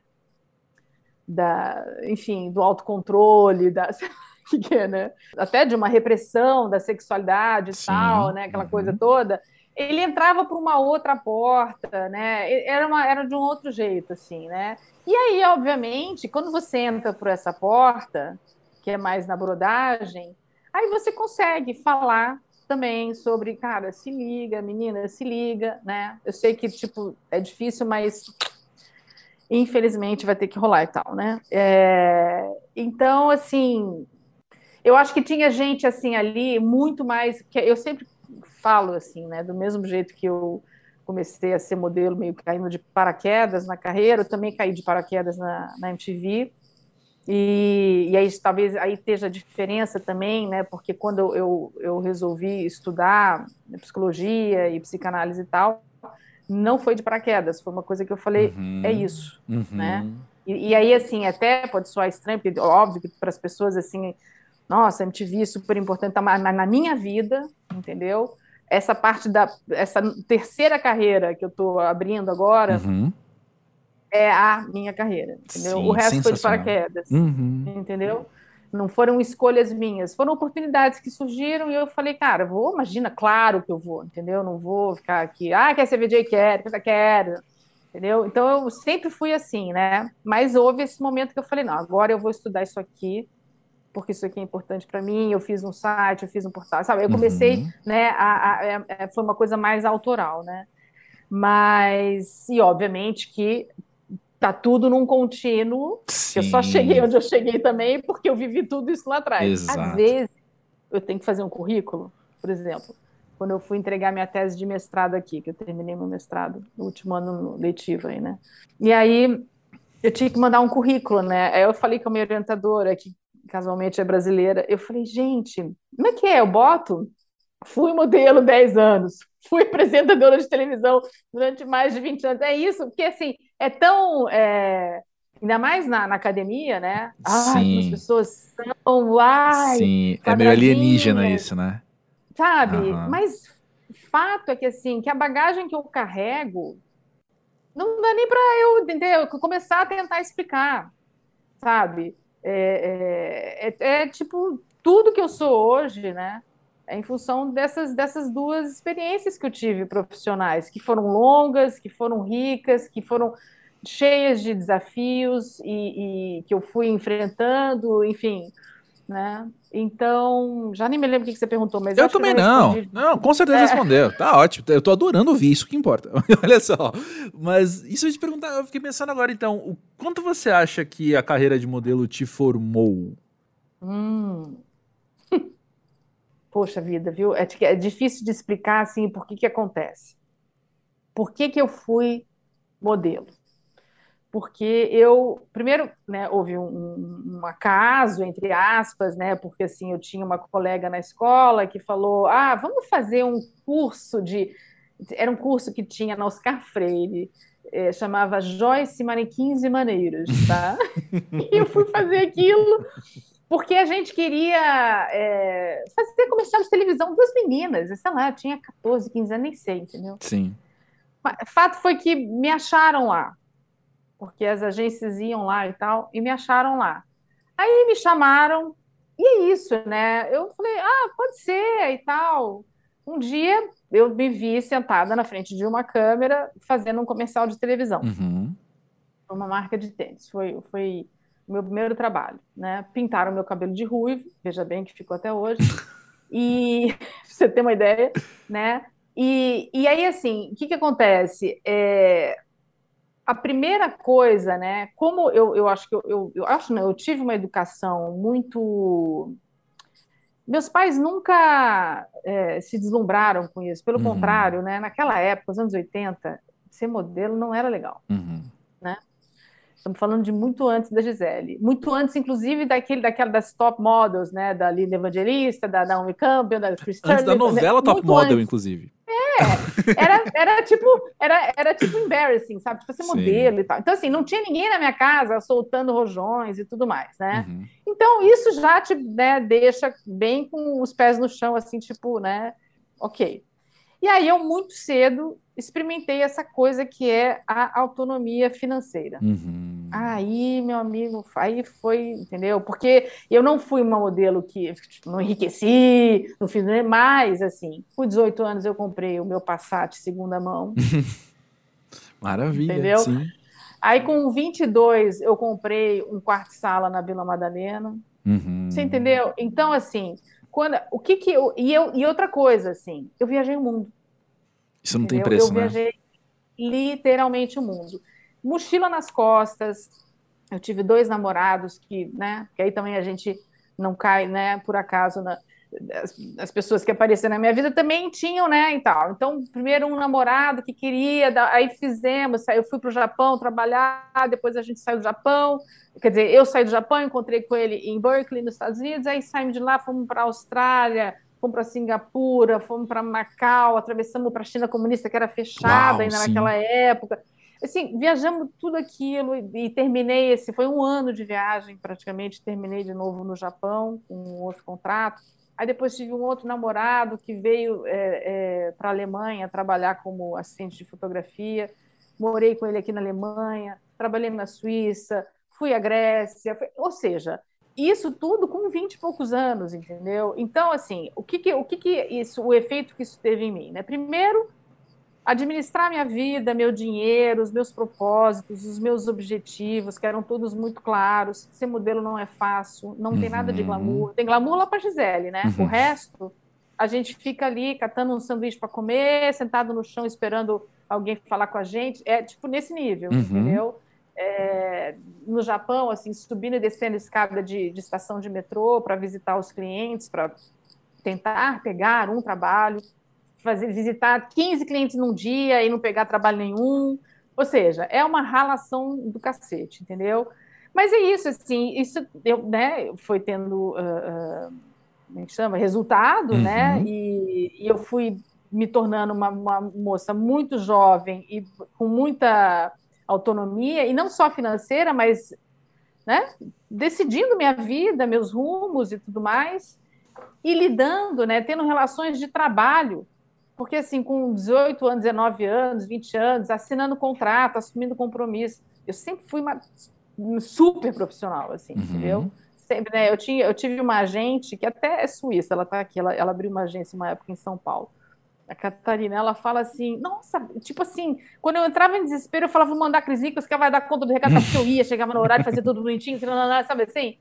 da, enfim, do autocontrole, da, que é, né, até de uma repressão da sexualidade e tal, né, aquela uhum. coisa toda, ele entrava por uma outra porta, né? Era, uma, era de um outro jeito, assim, né? E aí, obviamente, quando você entra por essa porta, que é mais na brodagem, aí você consegue falar também sobre, cara, se liga, menina, se liga, né? Eu sei que, tipo, é difícil, mas infelizmente vai ter que rolar e tal, né? É... Então, assim, eu acho que tinha gente, assim, ali, muito mais... que Eu sempre falo assim, né? Do mesmo jeito que eu comecei a ser modelo meio caindo de paraquedas na carreira, eu também caí de paraquedas na, na MTV. E, e, aí talvez aí esteja a diferença também, né? Porque quando eu, eu, resolvi estudar psicologia e psicanálise e tal, não foi de paraquedas, foi uma coisa que eu falei, uhum, é isso, uhum. né? E, e, aí, assim, até pode soar estranho, porque óbvio que para as pessoas, assim, nossa, MTV é super importante, tá, mas na minha vida, entendeu? essa parte da essa terceira carreira que eu estou abrindo agora uhum. é a minha carreira, entendeu? Sim, o resto foi de paraquedas, uhum. entendeu? Não foram escolhas minhas, foram oportunidades que surgiram e eu falei, cara, vou, imagina, claro que eu vou, entendeu? Não vou ficar aqui, ah, quer ser VJ? Quero, quero, entendeu? Então eu sempre fui assim, né? Mas houve esse momento que eu falei, não, agora eu vou estudar isso aqui, porque isso aqui é importante para mim, eu fiz um site, eu fiz um portal, sabe? Eu comecei, uhum. né, a, a, a, é, é, foi uma coisa mais autoral, né? Mas, e obviamente que tá tudo num contínuo, eu só cheguei onde eu cheguei também porque eu vivi tudo isso lá atrás. Exato. Às vezes, eu tenho que fazer um currículo, por exemplo, quando eu fui entregar minha tese de mestrado aqui, que eu terminei meu mestrado no último ano letivo aí, né? E aí, eu tinha que mandar um currículo, né? Aí eu falei com a minha orientadora que casualmente é brasileira. Eu falei, gente, como é que é? Eu boto? Fui modelo 10 anos, fui apresentadora de televisão durante mais de 20 anos. É isso, porque assim, é tão. É... Ainda mais na, na, academia, né? Ai, Sim. as pessoas são. Ai, Sim, é meio alienígena isso, né? Sabe? Uhum. Mas fato é que assim, que a bagagem que eu carrego não dá nem para eu entender, eu começar a tentar explicar, sabe? É, é, é, é, tipo tudo que eu sou hoje, né? É em função dessas, dessas duas experiências que eu tive profissionais, que foram longas, que foram ricas, que foram cheias de desafios e, e que eu fui enfrentando, enfim, né? Então, já nem me lembro o que você perguntou, mas eu, eu também não. Respondi. Não, com certeza é. respondeu. Tá ótimo. Eu tô adorando ouvir isso que importa. Olha só. Mas isso eu te perguntar, eu fiquei pensando agora então, o quanto você acha que a carreira de modelo te formou? Hum. Poxa vida, viu? É, é difícil de explicar assim por que que acontece. Por que que eu fui modelo? porque eu primeiro né, houve um, um, acaso entre aspas né porque assim eu tinha uma colega na escola que falou ah vamos fazer um curso de era um curso que tinha na Oscar Freire é, chamava Joyce Manequins e Maneiras tá e eu fui fazer aquilo porque a gente queria é, fazer comercial de televisão duas meninas sei lá eu tinha 14 15 anos nem sei entendeu sim fato foi que me acharam lá porque as agências iam lá e tal, e me acharam lá. Aí me chamaram, e é isso, né? Eu falei, ah, pode ser e tal. Um dia eu me vi sentada na frente de uma câmera fazendo um comercial de televisão. Uhum. Uma marca de tênis. Foi, foi meu primeiro trabalho, né? Pintaram meu cabelo de ruivo, veja bem que ficou até hoje. E pra você ter uma ideia, né? E, e aí, assim, o que, que acontece? É, a primeira coisa, né? Como eu, eu acho que eu, eu, eu acho não, eu tive uma educação muito. Meus pais nunca é, se deslumbraram com isso, pelo uhum. contrário, né? Naquela época, os anos 80, ser modelo não era legal, uhum. né? Estamos falando de muito antes da Gisele, muito antes, inclusive, daquele, daquela das top models, né? Da Linda Evangelista, da Naomi Campbell, da Chris Antes da novela Top Model, antes. inclusive. É, era, era tipo, era, era tipo embarrassing, sabe? Tipo, ser modelo e tal. Então, assim, não tinha ninguém na minha casa soltando rojões e tudo mais, né? Uhum. Então, isso já te né, deixa bem com os pés no chão, assim, tipo, né? Ok. E aí eu muito cedo experimentei essa coisa que é a autonomia financeira. Uhum. Aí, meu amigo, aí foi, entendeu? Porque eu não fui uma modelo que tipo, não enriqueci, não fiz mais, assim. Com 18 anos eu comprei o meu Passat segunda mão. Maravilha, entendeu? Sim. Aí com 22 eu comprei um quarto-sala na Vila Madalena. Uhum. Você entendeu? Então, assim, quando, o que que eu e, eu. e outra coisa, assim, eu viajei o mundo. Isso não entendeu? tem preço, eu né? Eu viajei literalmente o mundo. Mochila nas costas. Eu tive dois namorados que, né? Que aí também a gente não cai, né? Por acaso na, as, as, pessoas que apareceram na minha vida também tinham, né, e tal. Então, primeiro um namorado que queria, aí fizemos, eu fui para o Japão trabalhar, depois a gente saiu do Japão, quer dizer, eu saí do Japão, encontrei com ele em Berkeley, nos Estados Unidos, aí saímos de lá, fomos para a Austrália, fomos para Singapura, fomos para Macau, atravessamos para a China comunista, que era fechada Uau, ainda sim. naquela época. Assim, viajamos tudo aquilo e, e, terminei esse, foi um ano de viagem praticamente, terminei de novo no Japão com outro contrato. Aí depois tive um outro namorado que veio é, é, para a Alemanha trabalhar como assistente de fotografia. Morei com ele aqui na Alemanha, trabalhei na Suíça, fui à Grécia, fui... ou seja, isso tudo com 20 e poucos anos, entendeu? Então, assim, o que, que o que, que isso, o efeito que isso teve em mim, né? Primeiro, administrar minha vida, meu dinheiro, os meus propósitos, os meus objetivos, que eram todos muito claros. Ser modelo não é fácil, não uhum. tem nada de uhum. glamour. Tem glamour lá para Gisele, né? Uhum. O resto, a gente fica ali catando um sanduíche para comer, sentado no chão esperando alguém falar com a gente. É tipo nesse nível, uhum. entendeu? É, no Japão, assim, subindo e descendo escada de, de estação de metrô para visitar os clientes, para tentar pegar um trabalho fazer, visitar 15 clientes num dia e não pegar trabalho nenhum. Ou seja, é uma ralação do cacete, entendeu? Mas é isso, assim, isso eu, né, foi tendo, uh, uh, como é que chama? Resultado, né? uhum. né? E, e, eu fui me tornando uma, uma moça muito jovem e com muita autonomia, e não só financeira, mas né, decidindo minha vida, meus rumos e tudo mais, e lidando, né, tendo relações de trabalho porque, assim, com 18 anos, 19 anos, 20 anos, assinando contrato, assumindo compromisso, eu sempre fui uma super profissional, assim, uhum. entendeu? Sempre, né? Eu, tinha, eu tive uma agente que até é suíça, ela está aqui, ela, ela abriu uma agência uma época em São Paulo. A Catarina, ela fala assim, nossa, tipo assim, quando eu entrava em desespero, eu falava, vou mandar Cris que ela vai dar conta do recado, porque eu ia, chegava no horário, fazia tudo bonitinho, sabe assim?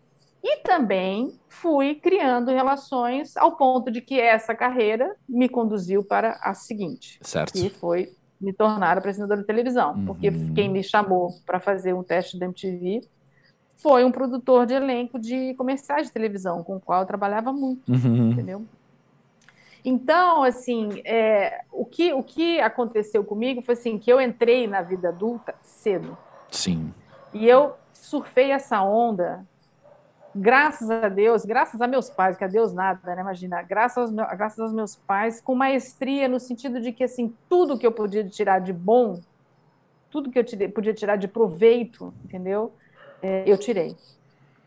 E também fui criando relações ao ponto de que essa carreira me conduziu para a seguinte, certo. que foi me tornar apresentadora de televisão, uhum. porque quem me chamou para fazer um teste da MTV foi um produtor de elenco de comerciais de televisão, com o qual eu trabalhava muito, uhum. entendeu? Então, assim, é, o, que, o que aconteceu comigo foi assim, que eu entrei na vida adulta cedo. Sim. E eu surfei essa onda graças a Deus, graças a meus pais, que a Deus nada, né? Imagina, graças aos, meus, graças aos meus pais, com maestria, no sentido de que, assim, tudo que eu podia tirar de bom, tudo que eu tirei, podia tirar de proveito, entendeu? É, eu tirei,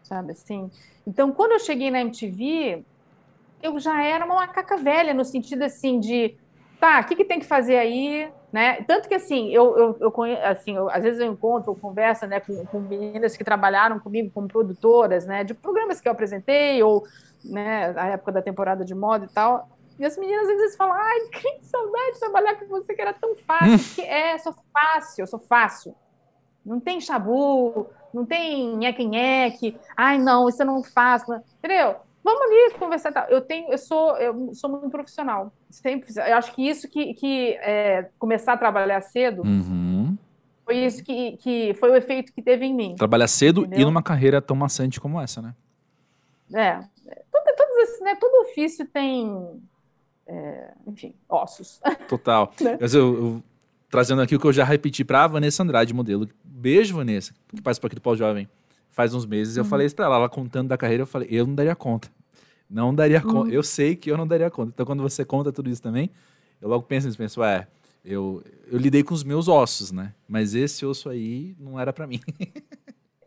sabe assim? Então, quando eu cheguei na MTV, eu já era uma macaca velha, no sentido, assim, de, tá, o que, que tem que fazer aí? Né? Tanto que assim, eu, eu, eu conheço, assim, eu, às vezes eu encontro, eu converso né, com, com meninas que trabalharam comigo como produtoras, né, de programas que eu apresentei, ou né, na época da temporada de moda e tal. E as meninas às vezes falam, ai, que saudade de trabalhar com você, que era tão fácil. que é, sou fácil, eu sou fácil. Não tem chabu, não tem nheque-nheque. Ai, não, isso eu não faço. Entendeu? Vamos ali conversar. Tá? Eu tenho, eu sou, eu sou muito profissional. Sempre, eu acho que isso que, que é, começar a trabalhar cedo Uhum. foi isso que, que foi o efeito que teve em mim. Trabalhar cedo e Entendeu? numa carreira tão maçante como essa, né? É, todo, esses, né, todo ofício tem, é, enfim, ossos. Total. Né? Mas eu, eu- trazendo aqui o que eu já repeti pra Vanessa Andrade, modelo. Beijo, Vanessa, que participou aqui do Pós-Jovem faz uns meses. Eu Uhum. falei isso pra ela, ela contando da carreira, eu falei, eu não daria conta. Não daria conta. Uhum. Eu sei que eu não daria conta. Então, quando você conta tudo isso também, eu logo penso nisso, penso, é, eu, eu lidei com os meus ossos, né? Mas esse osso aí não era pra mim.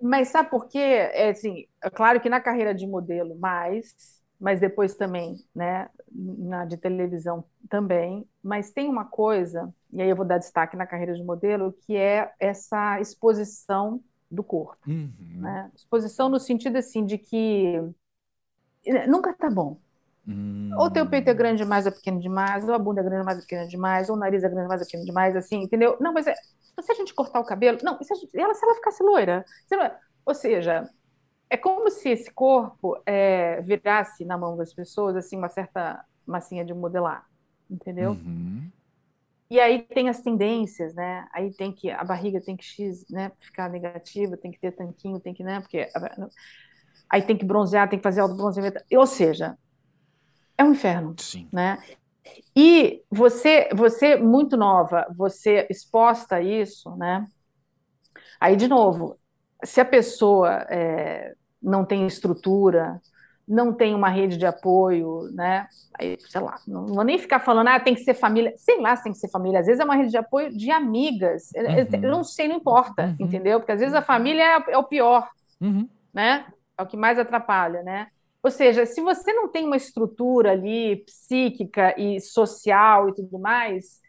Mas sabe por quê? É assim, é claro que na carreira de modelo mais, mas depois também, né, na de televisão também, mas tem uma coisa, e aí eu vou dar destaque na carreira de modelo, que é essa exposição do corpo, Uhum. né? Exposição no sentido assim de que eh, nunca tá bom. Hum. Ou teu peito é grande demais ou pequeno demais, ou a bunda é grande demais ou pequena demais, ou o nariz é grande demais ou pequeno demais, assim, entendeu? Não, mas é, se a gente cortar o cabelo, não, se, gente- ela, se ela ficasse loira? Se ela- ou seja, é como se esse corpo é, virasse na mão das pessoas, assim, uma certa massinha de modelar, entendeu? Uhum. E aí tem as tendências, né? Aí tem que a barriga tem que X, né, ficar negativa, tem que ter tanquinho, tem que, né, porque aí tem que bronzear, tem que fazer autobronzeamento. Ou seja, é um inferno, Sim. né? E você, você muito nova, você exposta a isso, né? Aí de novo, se a pessoa é, não tem estrutura, não tem uma rede de apoio, né? Aí, sei lá, não vou nem ficar falando, ah, tem que ser família. Sei lá se tem que ser família. Às vezes é uma rede de apoio de amigas. Uhum. eu não sei, não importa, Uhum. entendeu? Porque às vezes a família é, é o pior, Uhum. né? É o que mais atrapalha, né? Ou seja, se você não tem uma estrutura ali psíquica e social e tudo mais,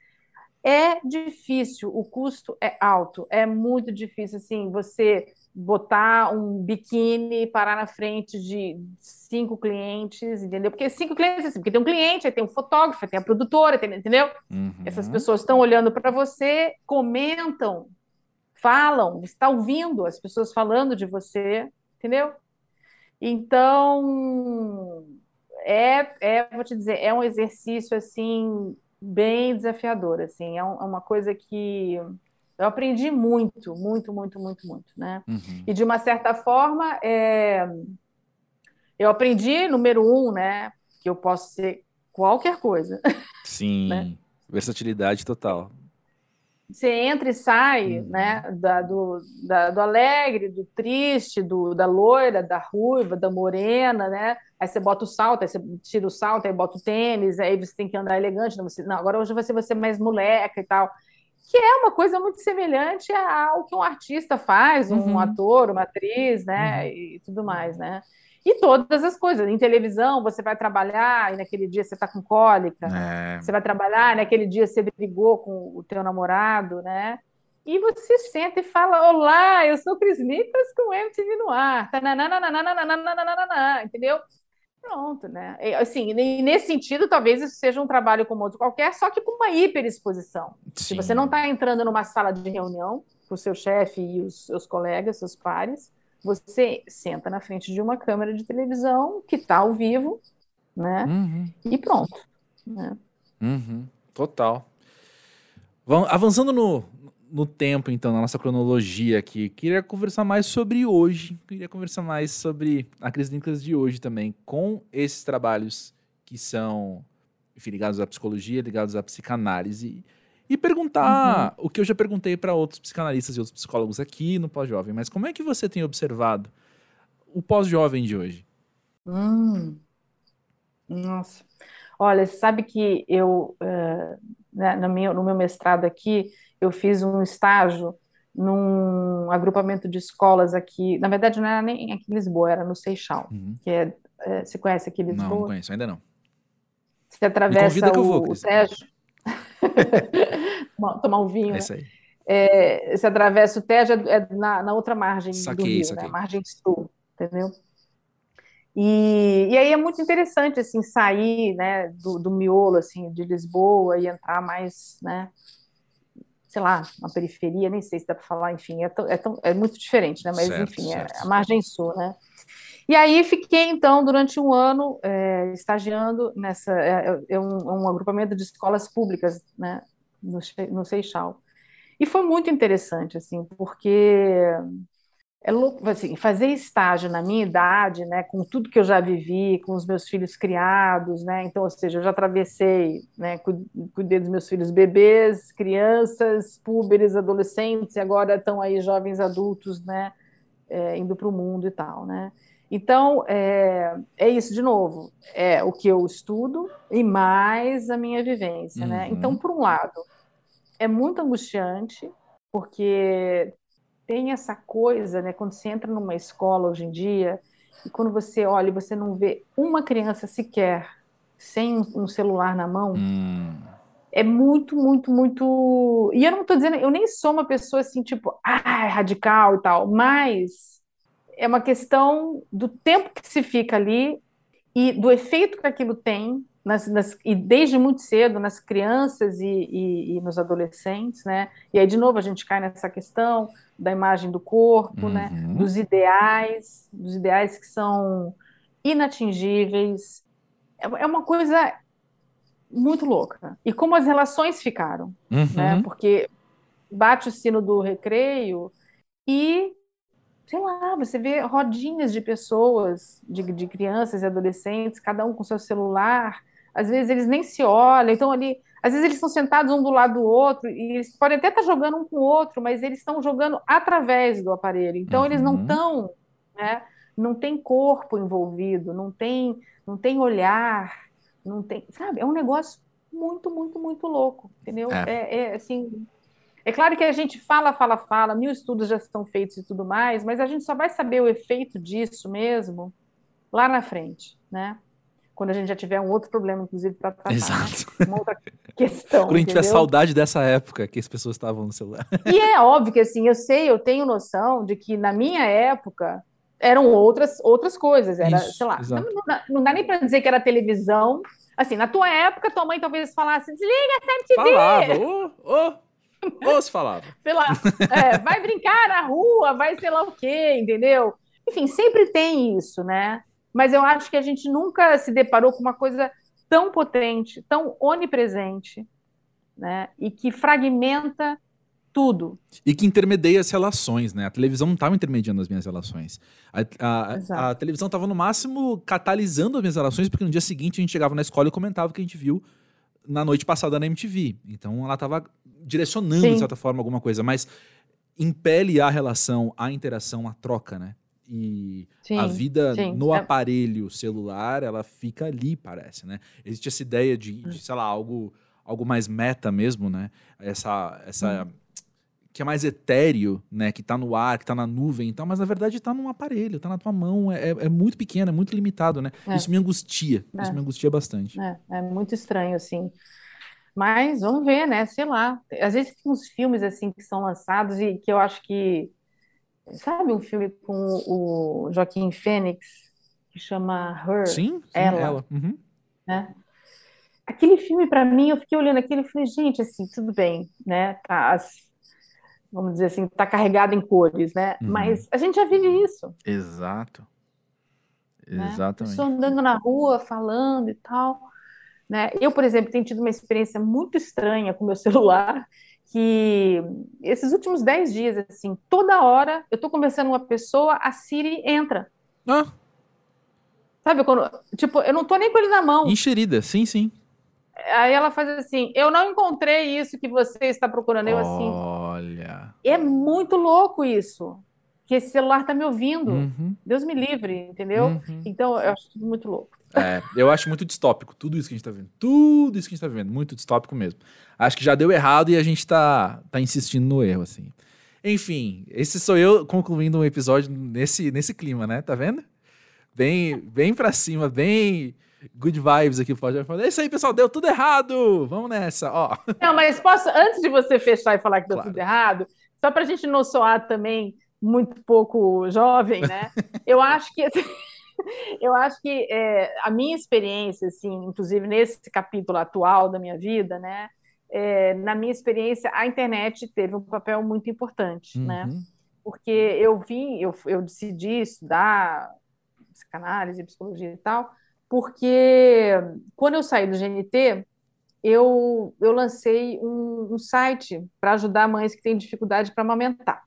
é difícil, o custo é alto, é muito difícil assim, você botar um biquíni parar na frente de cinco clientes, entendeu? Porque cinco clientes, assim, porque tem um cliente, aí tem um fotógrafo, aí tem a produtora, tem- entendeu? Uhum. Essas pessoas estão olhando para você, comentam, falam, está ouvindo as pessoas falando de você, entendeu? Então, é, é, vou te dizer, é um exercício assim bem desafiador, assim, é, um- é uma coisa que eu aprendi muito, muito, muito, muito, muito, né? Uhum. E de uma certa forma, é, eu aprendi, número um, né, que eu posso ser qualquer coisa. Sim. né? Versatilidade total. Você entra e sai, Uhum. né, da- do, da- do alegre, do triste, do, da loira, da ruiva, da morena, né? Aí você bota o salto, aí você tira o salto, aí bota o tênis, aí você tem que andar elegante. Não, você, não agora hoje você vai ser mais moleca e tal. Que é uma coisa muito semelhante ao que um artista faz, um Uhum. ator, uma atriz, né? Uhum. E tudo mais, né? E todas as coisas. Em televisão, você vai trabalhar e naquele dia você está com cólica. É. Você vai trabalhar, naquele dia você brigou com o teu namorado, né? E você senta e fala: Olá, eu sou Cris Lipas com MTV no ar. Entendeu? Pronto, né? Assim, nesse sentido, talvez isso seja um trabalho como outro qualquer, só que com uma hiperexposição. Se você não está entrando numa sala de reunião com o seu chefe e os seus colegas, seus pares, você senta na frente de uma câmera de televisão que está ao vivo, né? Uhum. E pronto. Né? Uhum. Total. Vamos, avançando no, no tempo, então, na nossa cronologia aqui, queria conversar mais sobre hoje. Queria conversar mais sobre a Cris Nicolas de hoje também, com esses trabalhos que são enfim, ligados à psicologia, ligados à psicanálise. E perguntar o que eu já perguntei para outros psicanalistas e outros psicólogos aqui no pós-jovem, mas como é que você tem observado o pós-jovem de hoje? Hum, nossa. Olha, você sabe que eu, eh, né, no meu, no meu mestrado aqui, eu fiz um estágio num agrupamento de escolas aqui. Na verdade, não era nem aqui em Lisboa, era no Seixal, Uhum. que é, eh, você conhece aqui Não, não Lisboa? conheço, ainda não. Você atravessa eu vou, o, o. Tejo. Tomar- um vinho, É né? isso aí. É, você atravessa o Tejo é é na, na outra margem do Saquei, rio, né? saquei. A margem sul, entendeu? E, e aí é muito interessante assim sair, né, do, do miolo assim de Lisboa e entrar mais, né, sei lá, uma periferia, nem sei se dá para falar, enfim, é, tão, é, tão, é, muito diferente, né? Mas, certo, enfim, certo. é a margem sul, né? E aí fiquei, então, durante um ano é, estagiando nessa, é, é, um, um, agrupamento de escolas públicas, né, no, no Seixal. E foi muito interessante, assim, porque é louco, assim, fazer estágio na minha idade, né, com tudo que eu já vivi, com os meus filhos criados, né, então, ou seja, eu já atravessei, né, cuidei dos meus filhos bebês, crianças, púberes, adolescentes, e agora estão aí jovens adultos, né, é, indo para o mundo e tal, né. Então, é, é isso de novo, é o que eu estudo e mais a minha vivência, né. Então, uhum. por um lado, é muito angustiante, porque tem essa coisa, né? Quando você entra numa escola hoje em dia, e quando você olha e você não vê uma criança sequer sem um celular na mão, hum. é muito, muito, muito. E eu não estou dizendo, eu nem sou uma pessoa assim, tipo, ah, radical e tal, mas é uma questão do tempo que se fica ali e do efeito que aquilo tem nas, nas, e desde muito cedo nas crianças e, e, e, nos adolescentes, né? E aí de novo a gente cai nessa questão da imagem do corpo, né? uhum. né? Dos ideais, dos ideais que são inatingíveis. É, é uma coisa muito louca. E como as relações ficaram, uhum. né? Porque bate o sino do recreio e sei lá, você vê rodinhas de pessoas, de, de crianças e adolescentes, cada um com seu celular, às vezes eles nem se olham, então ali, às vezes eles estão sentados um do lado do outro, e eles podem até estar jogando um com o outro, mas eles estão jogando através do aparelho, então uhum. eles não estão, né, não tem corpo envolvido, não tem, não tem olhar, não tem, sabe, é um negócio muito, muito, muito louco, entendeu? É, é, é assim, é claro que a gente fala, fala, fala, mil estudos já estão feitos e tudo mais, mas a gente só vai saber o efeito disso mesmo lá na frente, né? Quando a gente já tiver um outro problema, inclusive, para tratar. Né? Exato. Né? Uma outra questão. quando a gente entendeu? tiver saudade dessa época que as pessoas estavam no celular. E é óbvio que, assim, eu sei, eu tenho noção de que na minha época eram outras, outras coisas. Era, Isso, sei lá, não, não, não, dá nem para dizer que era televisão. Assim, na tua época, tua mãe talvez falasse: desliga essa TV. Falava, ô, ô. Ou se falava. sei lá, é, vai brincar na rua, vai sei lá o quê, entendeu? Enfim, sempre tem isso, né? Mas eu acho que a gente nunca se deparou com uma coisa tão potente, tão onipresente, né? E que fragmenta tudo. E que intermedia as relações, né? A televisão não estava intermediando as minhas relações. A, a, a televisão estava, no máximo, catalisando as minhas relações, porque no dia seguinte a gente chegava na escola e comentava o que a gente viu na noite passada na MTV. Então ela estava direcionando, Sim. de certa forma, alguma coisa, mas impele a relação, a interação, a troca, né? E sim, a vida sim. no é. aparelho celular, ela fica ali, parece, né? Existe essa ideia de, de, hum. sei lá, algo, algo mais meta mesmo, né? Essa, essa hum. que é mais etéreo, né? Que tá no ar, que tá na nuvem e tal, mas na verdade tá num aparelho, tá na tua mão, é, é muito pequeno, é muito limitado, né? É. Isso me angustia, é. isso me angustia bastante. É, é muito estranho, assim. Mas vamos ver, né? Sei lá. Às vezes tem uns filmes assim que são lançados e que eu acho que Sabe um filme com o Joaquim Fênix que chama Her? Sim, sim ela. ela. Uhum. Né? Aquele filme, para mim, eu fiquei olhando aquele e falei, gente, assim, tudo bem, né? Tá, as, vamos dizer assim, tá carregado em cores, né? Uhum. Mas a gente já vive isso. Exato. Né? Exatamente. Pessoa andando na rua, falando e tal. Né? Eu, por exemplo, tenho tido uma experiência muito estranha com meu celular, que esses últimos 10 dias, assim, toda hora eu tô conversando com uma pessoa, a Siri entra. Ah. Sabe, quando, tipo, eu não tô nem com ele na mão. Enxerida, sim, sim. Aí ela faz assim, eu não encontrei isso que você está procurando. Eu assim. Olha. É muito louco isso. Que esse celular tá me ouvindo. Uhum. Deus me livre, entendeu? Uhum. Então, eu acho tudo muito louco. É, eu acho muito distópico, tudo isso que a gente tá vendo. Tudo isso que a gente tá vendo, muito distópico mesmo. Acho que já deu errado e a gente tá, tá insistindo no erro, assim. Enfim, esse sou eu concluindo um episódio nesse, nesse clima, né? Tá vendo? Bem, bem pra cima, bem good vibes aqui. Pode falar. É isso aí, pessoal, deu tudo errado. Vamos nessa, ó. Não, mas posso, antes de você fechar e falar que deu claro. tudo errado, só pra gente não soar também muito pouco jovem, né? Eu acho que. eu acho que é, a minha experiência, assim, inclusive nesse capítulo atual da minha vida, né, é, na minha experiência, a internet teve um papel muito importante, né? uhum. né? Porque eu vim, eu, eu decidi estudar psicanálise, psicologia e tal, porque quando eu saí do GNT, eu, eu lancei um, um site para ajudar mães que têm dificuldade para amamentar.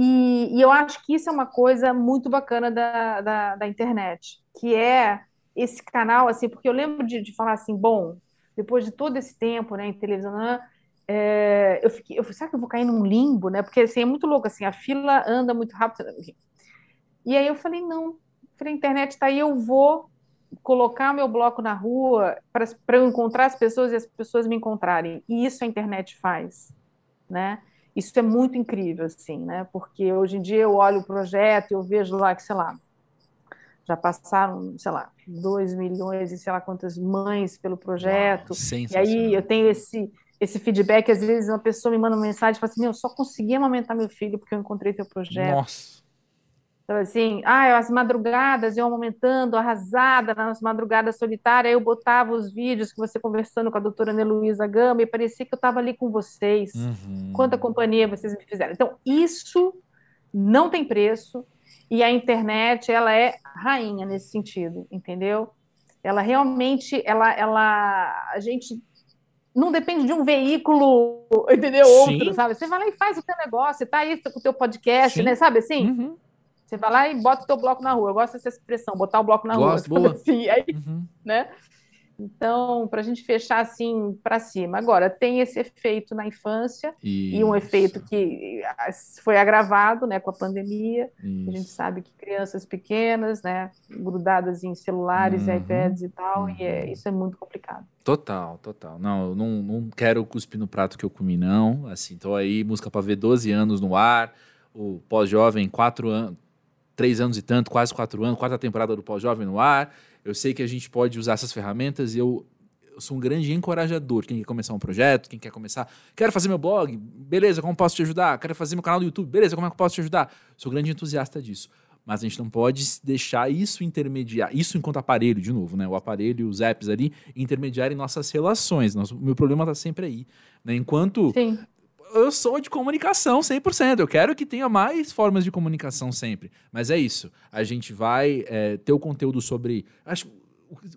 E, e, eu acho que isso é uma coisa muito bacana da, da, da internet, que é esse canal, assim, porque eu lembro de, de falar assim, bom, depois de todo esse tempo, né, em televisão, né, é, eu fiquei, eu será que eu vou cair num limbo, né? Porque assim, é muito louco, assim, a fila anda muito rápido. E aí eu falei, não, falei, a internet está aí, eu vou colocar meu bloco na rua para eu encontrar as pessoas e as pessoas me encontrarem. E isso a internet faz, né? Isso é muito incrível, assim, né? Porque hoje em dia eu olho o projeto e eu vejo lá que, sei lá, já passaram, sei lá, 2 milhões e sei lá quantas mães pelo projeto. Uau, e aí eu tenho esse, esse feedback, às vezes uma pessoa me manda uma mensagem e fala assim, meu, eu só consegui amamentar meu filho porque eu encontrei teu projeto. Nossa. Então, assim, ah, as madrugadas, eu amamentando, arrasada nas madrugadas solitárias, eu botava os vídeos que você conversando com a doutora Ana Luísa Gama e parecia que eu estava ali com vocês. Uhum. Quanta companhia vocês me fizeram. Então, isso não tem preço, e a internet, ela é rainha nesse sentido, entendeu? Ela realmente, ela, ela, a gente não depende de um veículo, entendeu? Sim. Outro, sabe? Você vai lá e faz o teu negócio, tá aí com o teu podcast, Sim. né? Sabe assim? Uhum. Você vai lá e bota o teu bloco na rua. Eu gosto dessa expressão, botar o bloco na Gosto, rua. Boa. Assim, aí, uhum. né? Então, para a gente fechar assim para cima. Agora, tem esse efeito na infância Isso. e um efeito que foi agravado né, com a pandemia. Isso. A gente sabe que crianças pequenas, né, grudadas em celulares uhum. e iPads e tal, uhum. e é, uhum. isso é muito complicado. Total, total. Não, eu não, não quero cuspir no prato que eu comi, não. Assim, tô aí, música para ver 12 anos no ar, o pós-jovem, 4 anos, 3 anos e tanto, quase 4 anos, quarta temporada do pós-jovem no ar eu sei que a gente pode usar essas ferramentas e eu, eu sou um grande encorajador. Quem quer começar um projeto, quem quer começar, quero fazer meu blog, beleza, como posso te ajudar? Quero fazer meu canal do YouTube, beleza, como é que eu posso te ajudar? Sou grande entusiasta disso. Mas a gente não pode deixar isso intermediar, isso enquanto aparelho, de novo, né? O aparelho, os apps ali, intermediarem nossas relações. Nosso, meu problema está sempre aí. Né? Enquanto Sim eu sou de comunicação 100%. Eu quero que tenha mais formas de comunicação sempre. Mas é isso. A gente vai é, ter o conteúdo sobre. Acho,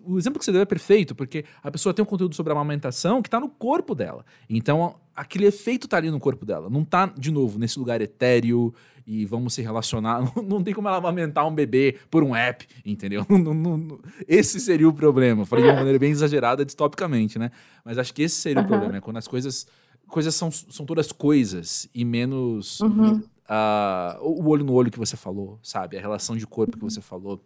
o exemplo que você deu é perfeito, porque a pessoa tem um conteúdo sobre a amamentação que está no corpo dela. Então, aquele efeito está ali no corpo dela. Não está, de novo, nesse lugar etéreo e vamos se relacionar. Não, não tem como ela amamentar um bebê por um app, entendeu? Não, não, esse seria o problema. Falei de uma maneira bem exagerada, distopicamente, né? Mas acho que esse seria uhum. o problema, é quando as coisas coisas são, são todas coisas e menos uhum. uh, o olho no olho que você falou, sabe? A relação de corpo que você falou.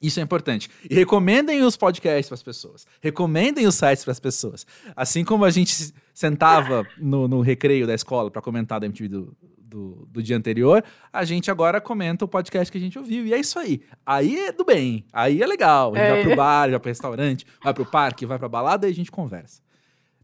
Isso é importante. E recomendem os podcasts para as pessoas. Recomendem os sites para as pessoas. Assim como a gente sentava no, no recreio da escola para comentar da MTV do, do, do, dia anterior, a gente agora comenta o podcast que a gente ouviu. E é isso aí. Aí é do bem. Aí é legal. A gente é. vai pro bar, vai pro restaurante, vai pro parque, vai pra balada e a gente conversa.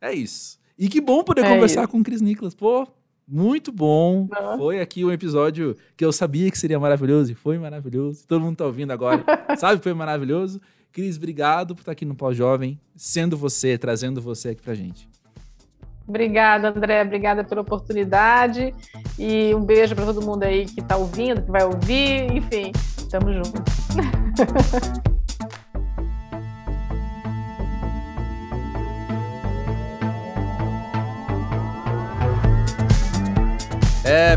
É isso. E que bom poder é conversar isso. com o Cris Nicolas. Pô, muito bom. Uhum. Foi aqui um episódio que eu sabia que seria maravilhoso e foi maravilhoso. Todo mundo tá ouvindo agora. Sabe que foi maravilhoso? Cris, obrigado por estar aqui no Pós-Jovem, sendo você, trazendo você aqui pra gente. Obrigada, André. Obrigada pela oportunidade. E um beijo para todo mundo aí que está ouvindo, que vai ouvir. Enfim, tamo junto.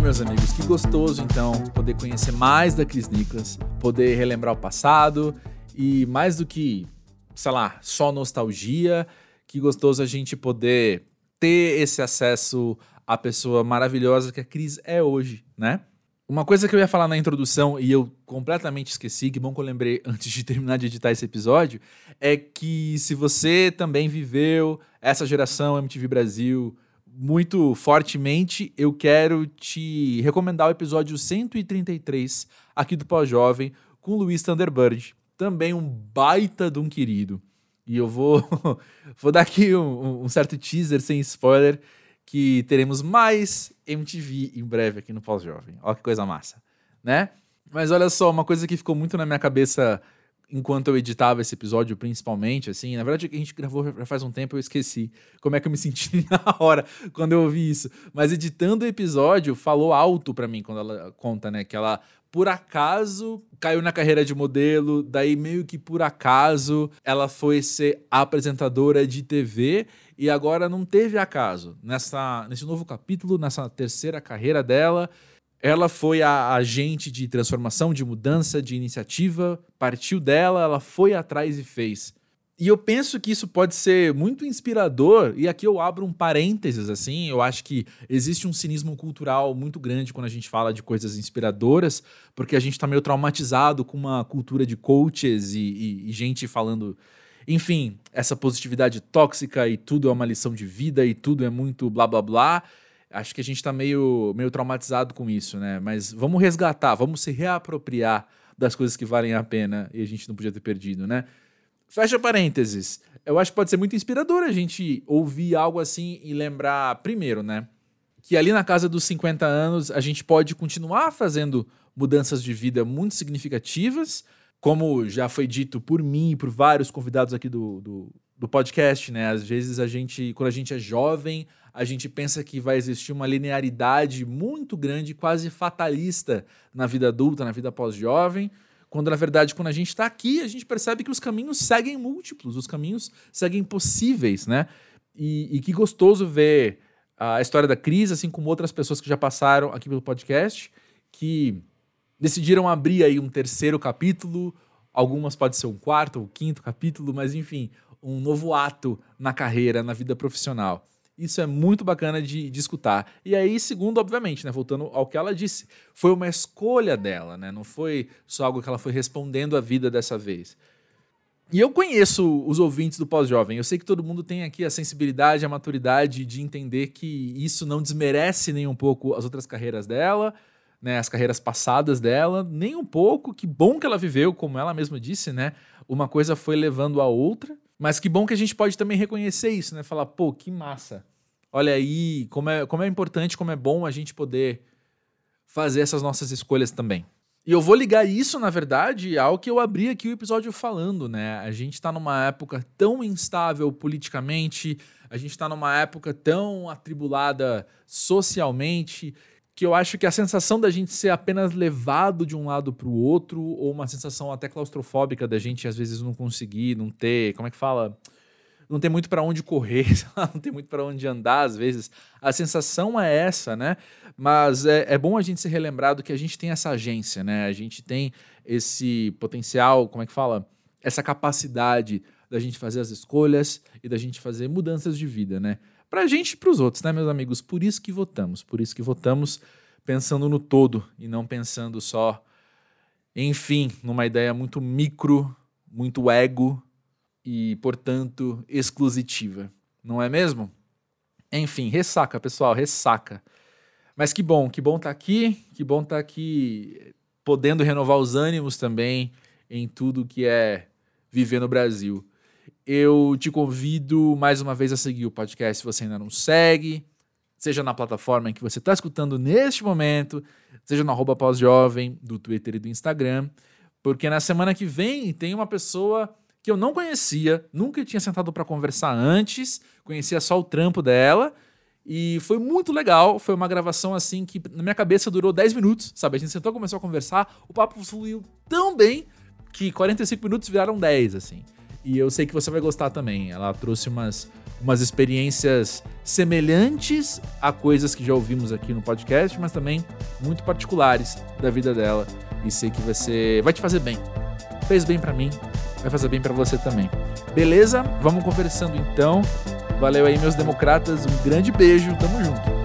meus amigos, que gostoso então poder conhecer mais da Cris Nicholas, poder relembrar o passado e mais do que, sei lá, só nostalgia, que gostoso a gente poder ter esse acesso à pessoa maravilhosa que a Cris é hoje, né? Uma coisa que eu ia falar na introdução e eu completamente esqueci, que bom que eu lembrei antes de terminar de editar esse episódio, é que se você também viveu essa geração MTV Brasil, muito fortemente, eu quero te recomendar o episódio 133 aqui do Pós-Jovem com o Luiz Thunderbird, também um baita de um querido. E eu vou, vou dar aqui um, um certo teaser sem spoiler que teremos mais MTV em breve aqui no Pós-Jovem. Olha que coisa massa, né? Mas olha só, uma coisa que ficou muito na minha cabeça enquanto eu editava esse episódio, principalmente, assim. Na verdade, a gente gravou já faz um tempo, eu esqueci como é que eu me senti na hora quando eu ouvi isso. Mas editando o episódio, falou alto para mim quando ela conta, né? Que ela, por acaso, caiu na carreira de modelo, daí meio que por acaso ela foi ser apresentadora de TV e agora não teve acaso. Nessa, nesse novo capítulo, nessa terceira carreira dela, ela foi a agente de transformação, de mudança, de iniciativa, partiu dela, ela foi atrás e fez. E eu penso que isso pode ser muito inspirador, e aqui eu abro um parênteses assim, eu acho que existe um cinismo cultural muito grande quando a gente fala de coisas inspiradoras, porque a gente está meio traumatizado com uma cultura de coaches e, e, e gente falando enfim, essa positividade tóxica e tudo é uma lição de vida e tudo é muito blá blá blá. Acho que a gente está meio, meio traumatizado com isso, né? Mas vamos resgatar, vamos se reapropriar das coisas que valem a pena e a gente não podia ter perdido, né? Fecha parênteses. Eu acho que pode ser muito inspirador a gente ouvir algo assim e lembrar, primeiro, né? Que ali na casa dos 50 anos a gente pode continuar fazendo mudanças de vida muito significativas, como já foi dito por mim e por vários convidados aqui do, do, do, podcast, né? Às vezes a gente, quando a gente é jovem, a gente pensa que vai existir uma linearidade muito grande, quase fatalista na vida adulta, na vida pós-jovem. Quando, na verdade, quando a gente está aqui, a gente percebe que os caminhos seguem múltiplos, os caminhos seguem possíveis, né? E, e que gostoso ver a história da Cris, assim como outras pessoas que já passaram aqui pelo podcast, que decidiram abrir aí um terceiro capítulo, algumas pode ser um quarto ou quinto capítulo, mas enfim, um novo ato na carreira, na vida profissional. Isso é muito bacana de, de escutar. E aí, segundo, obviamente, né, voltando ao que ela disse, foi uma escolha dela, né? Não foi só algo que ela foi respondendo à vida dessa vez. E eu conheço os ouvintes do pós-jovem. Eu sei que todo mundo tem aqui a sensibilidade, a maturidade de entender que isso não desmerece nem um pouco as outras carreiras dela, né, as carreiras passadas dela, nem um pouco. Que bom que ela viveu, como ela mesma disse, né? Uma coisa foi levando a outra. Mas que bom que a gente pode também reconhecer isso, né? Falar, pô, que massa. Olha aí, como é, como é importante, como é bom a gente poder fazer essas nossas escolhas também. E eu vou ligar isso, na verdade, ao que eu abri aqui o episódio falando, né? A gente está numa época tão instável politicamente, a gente está numa época tão atribulada socialmente, que eu acho que a sensação da gente ser apenas levado de um lado para o outro, ou uma sensação até claustrofóbica da gente às vezes não conseguir, não ter, como é que fala? Não ter muito para onde correr, não ter muito para onde andar às vezes. A sensação é essa, né? Mas é, é bom a gente ser relembrado que a gente tem essa agência, né? A gente tem esse potencial, como é que fala? Essa capacidade da gente fazer as escolhas e da gente fazer mudanças de vida, né? para a gente e os outros, né, meus amigos? Por isso que votamos, por isso que votamos pensando no todo e não pensando só, enfim, numa ideia muito micro, muito ego e, portanto, exclusiva. Não é mesmo? Enfim, ressaca, pessoal, ressaca. Mas que bom, que bom estar tá aqui, que bom estar tá aqui podendo renovar os ânimos também em tudo que é viver no Brasil eu te convido mais uma vez a seguir o podcast se você ainda não segue, seja na plataforma em que você está escutando neste momento, seja no arroba pós-jovem do Twitter e do Instagram, porque na semana que vem tem uma pessoa que eu não conhecia, nunca tinha sentado para conversar antes, conhecia só o trampo dela, e foi muito legal. Foi uma gravação assim que na minha cabeça durou 10 minutos, sabe? A gente sentou, começou a conversar, o papo fluiu tão bem que 45 minutos viraram 10, assim. E eu sei que você vai gostar também. Ela trouxe umas, umas experiências semelhantes a coisas que já ouvimos aqui no podcast, mas também muito particulares da vida dela. E sei que vai ser, vai te fazer bem. Fez bem para mim, vai fazer bem para você também. Beleza? Vamos conversando então. Valeu aí, meus democratas. Um grande beijo. Tamo junto.